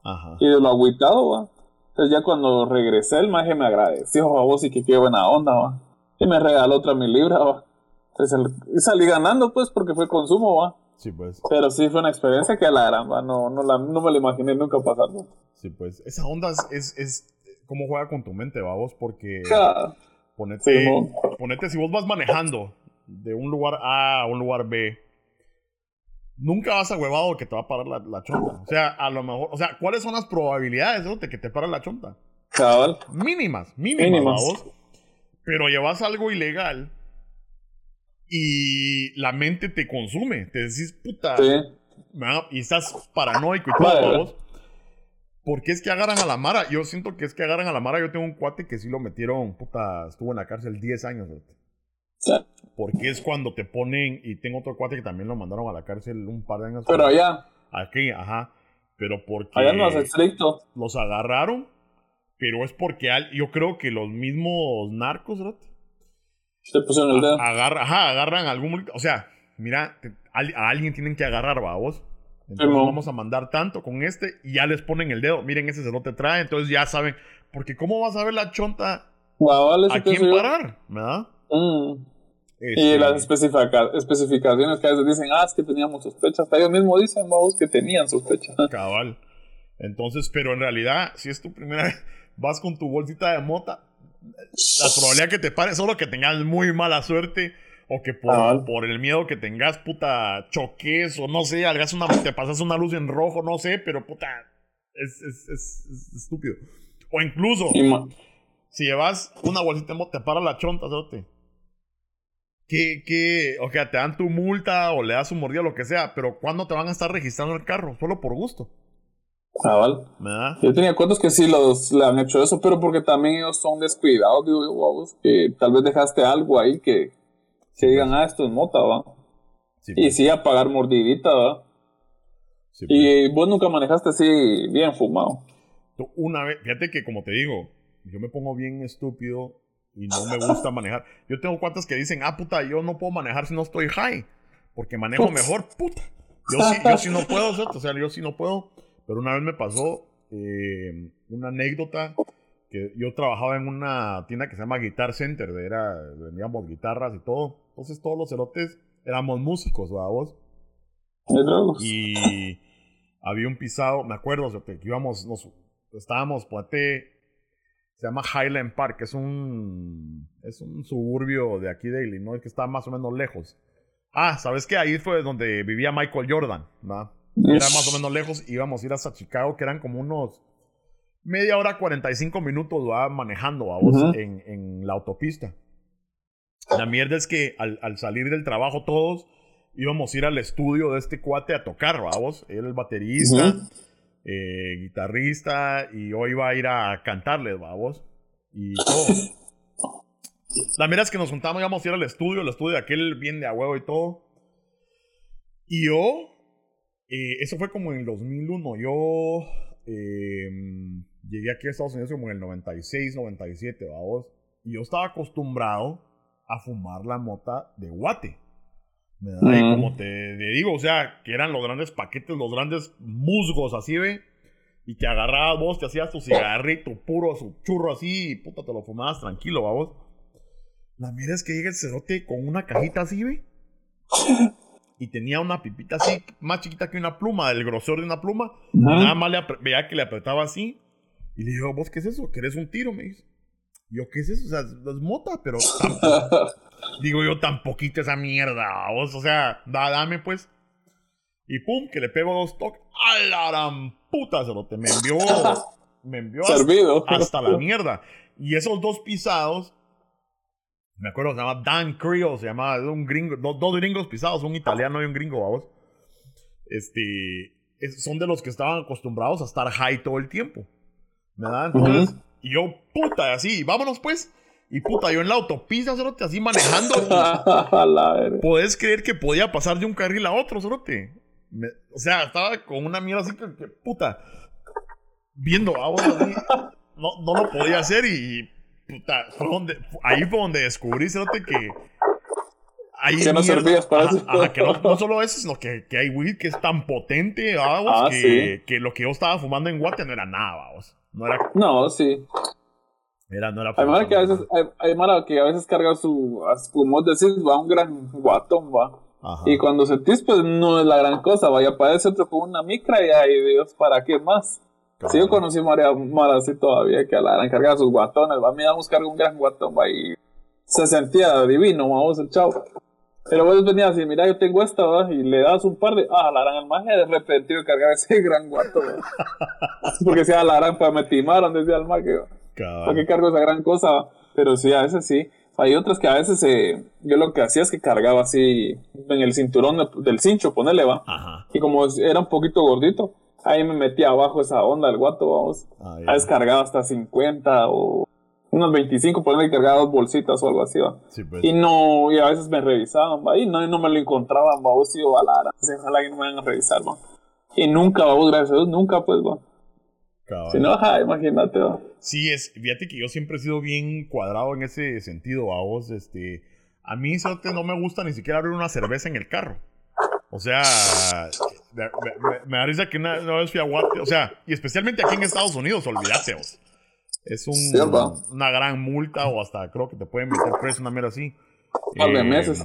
Ajá. Y de lo agüitado, va. Entonces ya cuando regresé, el maje me agradeció, a vos, y que qué buena onda, va. Y me regaló otra mi libra, va. Entonces y salí ganando, pues, porque fue consumo, va. Sí, pues. Pero sí fue una experiencia que a la gran, va. No, no, la, no me la imaginé nunca pasando. Sí, pues. Esa onda es, es cómo juega con tu mente, vamos, porque ponete, ponete, si vos vas manejando de un lugar A a un lugar B, nunca vas a huevado que te va a parar la, chonta. O sea, a lo mejor, o sea, ¿cuáles son las probabilidades de que te pare la chonta? Cabal. Mínimas, mínimas. Pero llevas algo ilegal y la mente te consume. Te decís, puta. Sí. Y estás paranoico y todo, vamos. ¿Por qué es que agarran a la Mara? Yo siento que es que agarran a la Mara. Yo tengo un cuate que sí lo metieron, puta, estuvo en la cárcel 10 años. Sí. Porque es cuando te ponen, y tengo otro cuate que también lo mandaron a la cárcel un par de años. Pero allá. Aquí, ajá. Pero porque. Allá no es estricto. Los agarraron, pero es porque yo creo que los mismos narcos, ¿verdad? Te pusieron el dedo. Agarra, ajá, agarran algún. O sea, mira, a alguien tienen que agarrar, vos. Entonces vamos a mandar tanto con este y ya les ponen el dedo. Miren, ese se lo te trae, entonces ya saben. Porque ¿cómo vas a ver la chonta a quién parar? ¿Verdad? Mm. Este y las especificaciones que a veces dicen, ah, es que teníamos sospechas. Hasta ellos mismos dicen, vamos, que tenían sospechas. Cabal. Entonces, pero en realidad, si es tu primera vez, vas con tu bolsita de mota, la probabilidad que te pare, solo que tengas muy mala suerte o que por, por, el miedo que tengas, puta, choques o no sé, hagas una, te pasas una luz en rojo, no sé, pero puta, es, es, es, estúpido. O incluso, si llevas una bolsita te para la chonta, ¿sabes? Que, que, o sea, te dan tu multa o le das un mordida, lo que sea, pero ¿cuándo te van a estar registrando el carro? Solo por gusto. Ah, Yo tenía cuentos que sí los, le han hecho eso, pero porque también ellos son descuidados, digo yo, que tal vez dejaste algo ahí que que digan, ah, esto es mota, va. y pues. sí, a pagar mordidita, va. y pues. vos nunca manejaste así bien fumado. Una vez, fíjate que como te digo, yo me pongo bien estúpido y no me gusta manejar. Yo tengo cuantas que dicen, ah, puta, yo no puedo manejar si no estoy high, porque manejo mejor, puta. Yo sí, yo sí no puedo, ¿cierto? O sea, yo sí no puedo. Pero una vez me pasó eh, una anécdota que yo trabajaba en una tienda que se llama Guitar Center, era, vendíamos guitarras y todo. Entonces todos los cerotes éramos músicos, vos? Y había un pisado, me acuerdo, que íbamos, nos, estábamos, ponete, se llama Highland Park, es un, es un suburbio de aquí de Illinois que está más o menos lejos. Ah, ¿sabes qué? Ahí fue donde vivía Michael Jordan, ¿no? Era más o menos lejos, íbamos a ir hasta Chicago, que eran como unos media hora, 45 minutos, va manejando, vos, en, en la autopista. La mierda es que al, salir del trabajo todos íbamos a ir al estudio de este cuate a tocar, vamos. Él el baterista, eh, guitarrista, y yo iba a ir a cantarles, vamos. Y todo. La mierda es que nos juntamos, íbamos a ir al estudio, el estudio de aquel bien de a huevo y todo. Y yo, eh, eso fue como en el 2001, yo em, llegué aquí a Estados Unidos como en el 96, 97, vamos. Y yo estaba acostumbrado a fumar la mota de guate. Y como te, digo, o sea, que eran los grandes paquetes, los grandes musgos así, ve. Y que agarrabas vos, te hacías tu cigarrito puro, su churro así, y puta, te lo fumabas tranquilo, vos. La mierda es que llega el cerote con una cajita así, ve. Y tenía una pipita así, más chiquita que una pluma, del grosor de una pluma. Nada más le veía que le apretaba así. Y le digo, ¿vos qué es eso? ¿Querés un tiro? Me dice. Yo, ¿qué es eso? O sea, es mota, pero digo yo, tan poquito esa mierda. O sea, dame pues. Y pum, que le pego dos toques. ¡A la gran puta! Se lo te me envió. Me envió hasta, hasta, la mierda. Y esos dos pisados. Me acuerdo, se llama Dan Creel, se llama, un gringo, dos, gringos pisados, un italiano y un gringo, vamos. Este, son de los que estaban acostumbrados a estar high todo el tiempo. ¿Verdad? Entonces, y yo, puta, así, vámonos pues. Y puta, yo en la autopista, cerote, así manejando. Puedes creer que podía pasar de un carril a otro, cerote. o sea, estaba con una mierda así que, puta, viendo agua así. No, no lo podía hacer y, puta, fue donde, ahí fue donde descubrí, cerote, que que no servías para eso. que no, solo eso, sino que, que hay weed que es tan potente, ah, que, que, lo que yo estaba fumando en Guate no era nada, vamos. No, era, no, sí. Era, no era hay que a veces, que a veces carga su, como decís, va un gran guatón, va. Y cuando sentís, pues no es la gran cosa, vaya para ese otro con una micra y ahí Dios, ¿para qué más? Si yo conocí a María Mara así todavía, que a la gran carga sus guatones, va, me damos carga un gran guatón, va, y se sentía divino, vamos, el chavo. Pero vos venías así, mira, yo tengo esta, ¿va? y le das un par de. Ah, la gran magia de repente de cargar ese gran guato, Porque sea la gran, pues me timaron, decía el mago. ¿Para qué cargo esa gran cosa? Pero sí, a veces sí. Hay otras que a veces eh, yo lo que hacía es que cargaba así en el cinturón del cincho, ponele, va. Y como era un poquito gordito, ahí me metía abajo esa onda del guato, vamos. Ah, a veces cargaba hasta 50 o unos 25, ponerme cargar dos bolsitas o algo así, ¿va? Pues. Y no, y a veces me revisaban, ¿va? Y no, no me lo encontraban, ¿va? O si yo, a la ojalá que no me vayan a revisar, ¿va? Y nunca, vos, gracias a Dios, nunca, pues, ¿va? Si no, ajá, imagínate, ¿va? Sí, es, fíjate que yo siempre he sido bien cuadrado en ese sentido, a vos, este... A mí no me gusta ni siquiera abrir una cerveza en el carro. O sea, me, me, da risa que una, vez fui a Guate, o sea, y especialmente aquí en Estados Unidos, olvídate, vos. Es un, una gran multa o hasta creo que te pueden meter preso, una mierda así. Un eh, meses.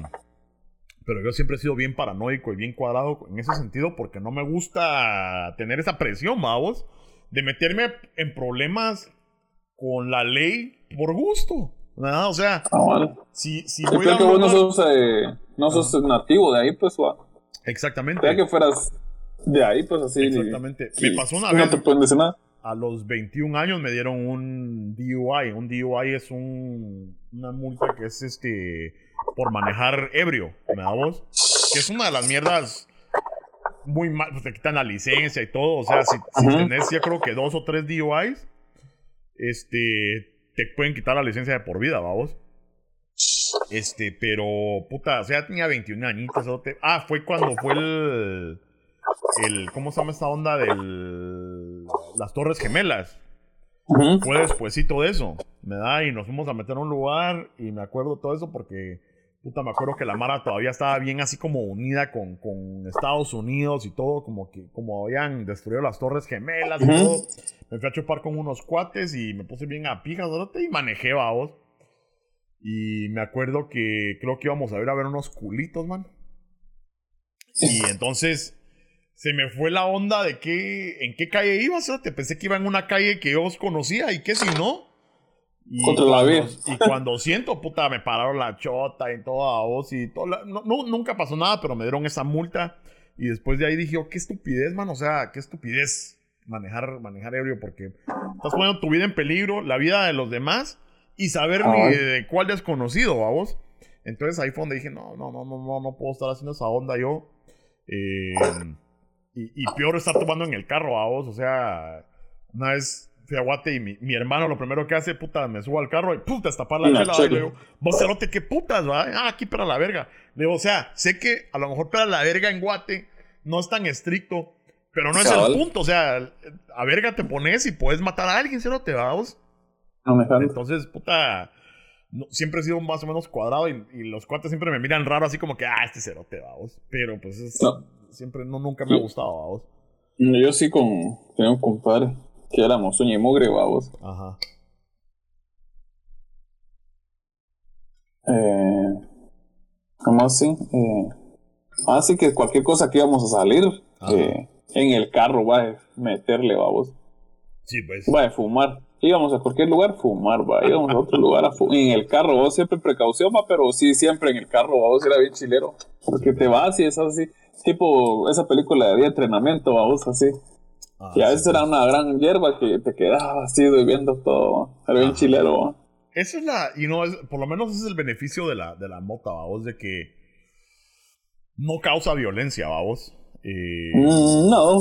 Pero yo siempre he sido bien paranoico y bien cuadrado en ese sentido porque no me gusta tener esa presión, vamos, de meterme en problemas con la ley por gusto. Nada, o sea, ah, si, si voy creo que vos no sos, eh, no sos nativo de ahí, pues, va. Exactamente. Creo que fueras de ahí, pues así. Exactamente. Me pasó una vez. No te pueden decir nada a los 21 años me dieron un DUI. Un DUI es un, una multa que es este por manejar ebrio, ¿me da vos? Que es una de las mierdas muy mal, pues te quitan la licencia y todo. O sea, si, tenés, ya creo que dos o tres DUIs, este, te pueden quitar la licencia de por vida, vamos. Este, pero, puta, o sea, tenía 21 añitos. Ah, fue cuando fue el el, ¿cómo se llama esta onda del las Torres Gemelas? Fue despuésito de eso, me da, y nos fuimos a meter a un lugar y me acuerdo todo eso porque, puta, me acuerdo que la Mara todavía estaba bien así como unida con, con Estados Unidos y todo, como que, como habían destruido las Torres Gemelas y todo. Me fui a chupar con unos cuates y me puse bien a pijas, y manejé, vos. Y me acuerdo que creo que íbamos a ir a ver unos culitos, man. Y entonces se me fue la onda de qué, en qué calle ibas, te pensé que iba en una calle que yo os conocía y que si no. Y Contra la vida. Y cuando siento, puta, me pararon la chota y toda voz y todo. no, nunca pasó nada, pero me dieron esa multa. Y después de ahí dije, oh, qué estupidez, man. O sea, qué estupidez manejar, manejar ebrio porque estás poniendo tu vida en peligro, la vida de los demás y saber ni de cuál desconocido, a vos. Entonces ahí fue donde dije, no, no, no, no, no, no puedo estar haciendo esa onda yo. Eh, y, peor estar tomando en el carro a vos. O sea, una vez fui a Guate y mi, mi, hermano lo primero que hace, puta, me subo al carro y puta, destapar la chela. Y le digo, vos cerote, ¿qué putas, va? Ah, aquí para la verga. Le digo, o sea, sé que a lo mejor para la verga en Guate no es tan estricto, pero no es el punto. O sea, a verga te pones y puedes matar a alguien, cerote, va vos. No me Entonces, puta. siempre he sido más o menos cuadrado y, los cuates siempre me miran raro así como que, ah, este cerote, vamos. Pero pues es, siempre, no, nunca me ha gustado, vos. Yo sí con, tenía un compadre que éramos sueño y mugre, vos. Ajá. Eh, ¿Cómo así? Eh, así que cualquier cosa que íbamos a salir, eh, en el carro va a meterle, vos. Sí, pues. Va a fumar. Íbamos a cualquier lugar fumar, va. Íbamos a otro lugar a fumar. En el carro, vos siempre precaución, va, pero sí, siempre en el carro, vos era bien chilero. Porque te vas y es así tipo esa película de entrenamiento, vamos, así. Ah, y a veces era una gran hierba que te quedaba así viendo todo. Era bien chilero. Esa es la, y no, es, por lo menos ese es el beneficio de la, de la mota, vamos, de que no causa violencia, vamos. Eh, mm, no.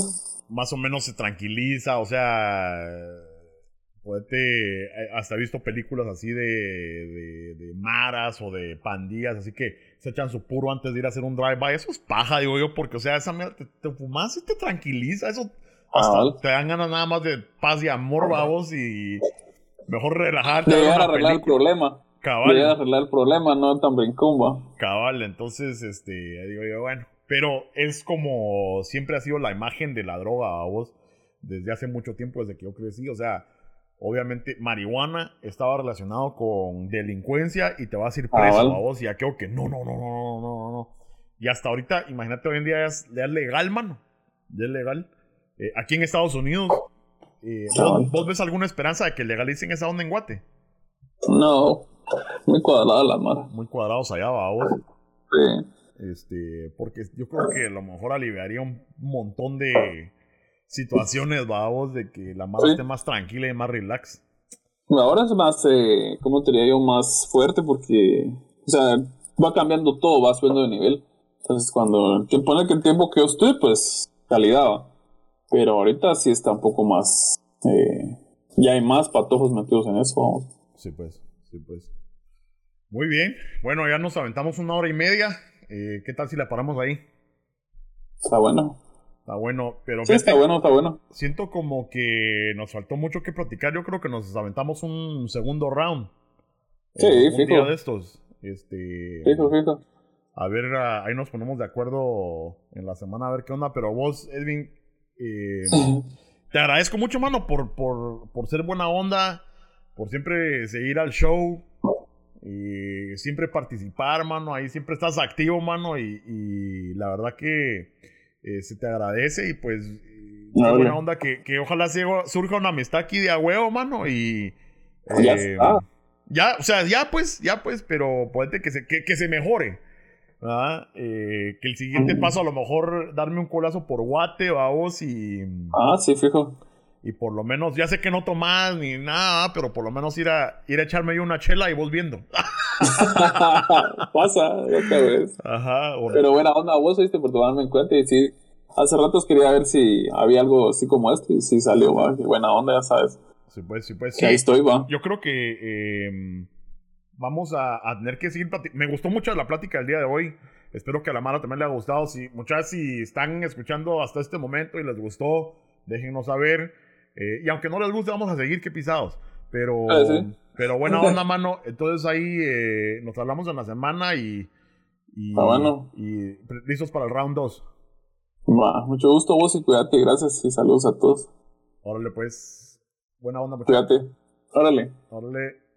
Más o menos se tranquiliza, o sea, eh, hasta he visto películas así de, de, maras o de pandillas, así que se echan su puro antes de ir a hacer un drive-by. Eso es paja, digo yo, porque, o sea, esa te, te fumas y te tranquiliza. Eso hasta te dan ganas nada más de paz y amor, babos, y mejor relajarte. De arreglar el problema. Cabal. De arreglar el problema, no tan brincumba. Cabal, entonces, este, digo yo, bueno. Pero es como siempre ha sido la imagen de la droga, babos, desde hace mucho tiempo, desde que yo crecí. O sea, obviamente marihuana estaba relacionado con delincuencia y te vas a ir preso a vos y aquello que no, no, no, no, no, no, no. Y hasta ahorita, imagínate hoy en día es, legal, mano. Ya es legal. Eh, aquí en Estados Unidos, eh, ¿vos, ves alguna esperanza de que legalicen esa onda en Guate? No, muy cuadrada la mar. Muy cuadrados allá, va vos. Sí. Este, porque yo creo que a lo mejor aliviaría un montón de situaciones, vamos, de que la madre esté más tranquila y más relax. Ahora es más, eh, ¿cómo te diría yo? Más fuerte porque, o sea, va cambiando todo, va subiendo de nivel. Entonces, cuando, que pone que el tiempo que yo estoy, pues, calidad. Pero ahorita sí está un poco más, eh, ya hay más patojos metidos en eso, vamos. Sí, pues, sí, pues. Muy bien. Bueno, ya nos aventamos una hora y media. Eh, ¿Qué tal si la paramos ahí? Está bueno. Está bueno, pero... Sí, está bueno, está bueno. Siento como que nos faltó mucho que platicar. Yo creo que nos aventamos un segundo round. Sí, eh, un día de estos. Este... Fijo, fijo. A ver, ahí nos ponemos de acuerdo en la semana a ver qué onda. Pero vos, Edwin, eh, te agradezco mucho, mano, por, por, por ser buena onda, por siempre seguir al show. Y siempre participar, mano. Ahí siempre estás activo, mano. Y, y la verdad que eh, se te agradece y pues buena onda que, que ojalá surja una amistad aquí de a huevo, mano, y... ya eh, está. Ya, o sea, ya pues, ya pues, pero puede que se, que, se mejore. Eh, que el siguiente paso a lo mejor darme un colazo por guate, vamos, y... Ah, sí, fijo. Y por lo menos, ya sé que no tomás ni nada, pero por lo menos ir a, ir a echarme yo una chela y vos viendo. Pasa, ya ves. Ajá. Pero buena onda, vos oíste por tomarme en cuenta y sí, hace ratos quería ver si había algo así como este y sí salió, va, buena onda, ya sabes. Sí, pues, sí, pues. Sí. ahí estoy, va. Yo creo que em, vamos a, tener que seguir Me gustó mucho la plática del día de hoy. Espero que a la mano también le haya gustado. Si, muchas, si están escuchando hasta este momento y les gustó, déjenos saber. Eh, y aunque no les guste, vamos a seguir que pisados. Pero, ah, pero buena onda, mano. Entonces ahí eh, nos hablamos en la semana y, y, ah, y listos para el round 2. mucho gusto vos y cuídate. Gracias y saludos a todos. Órale, pues. Buena onda, muchachos. Cuídate. Órale. Órale.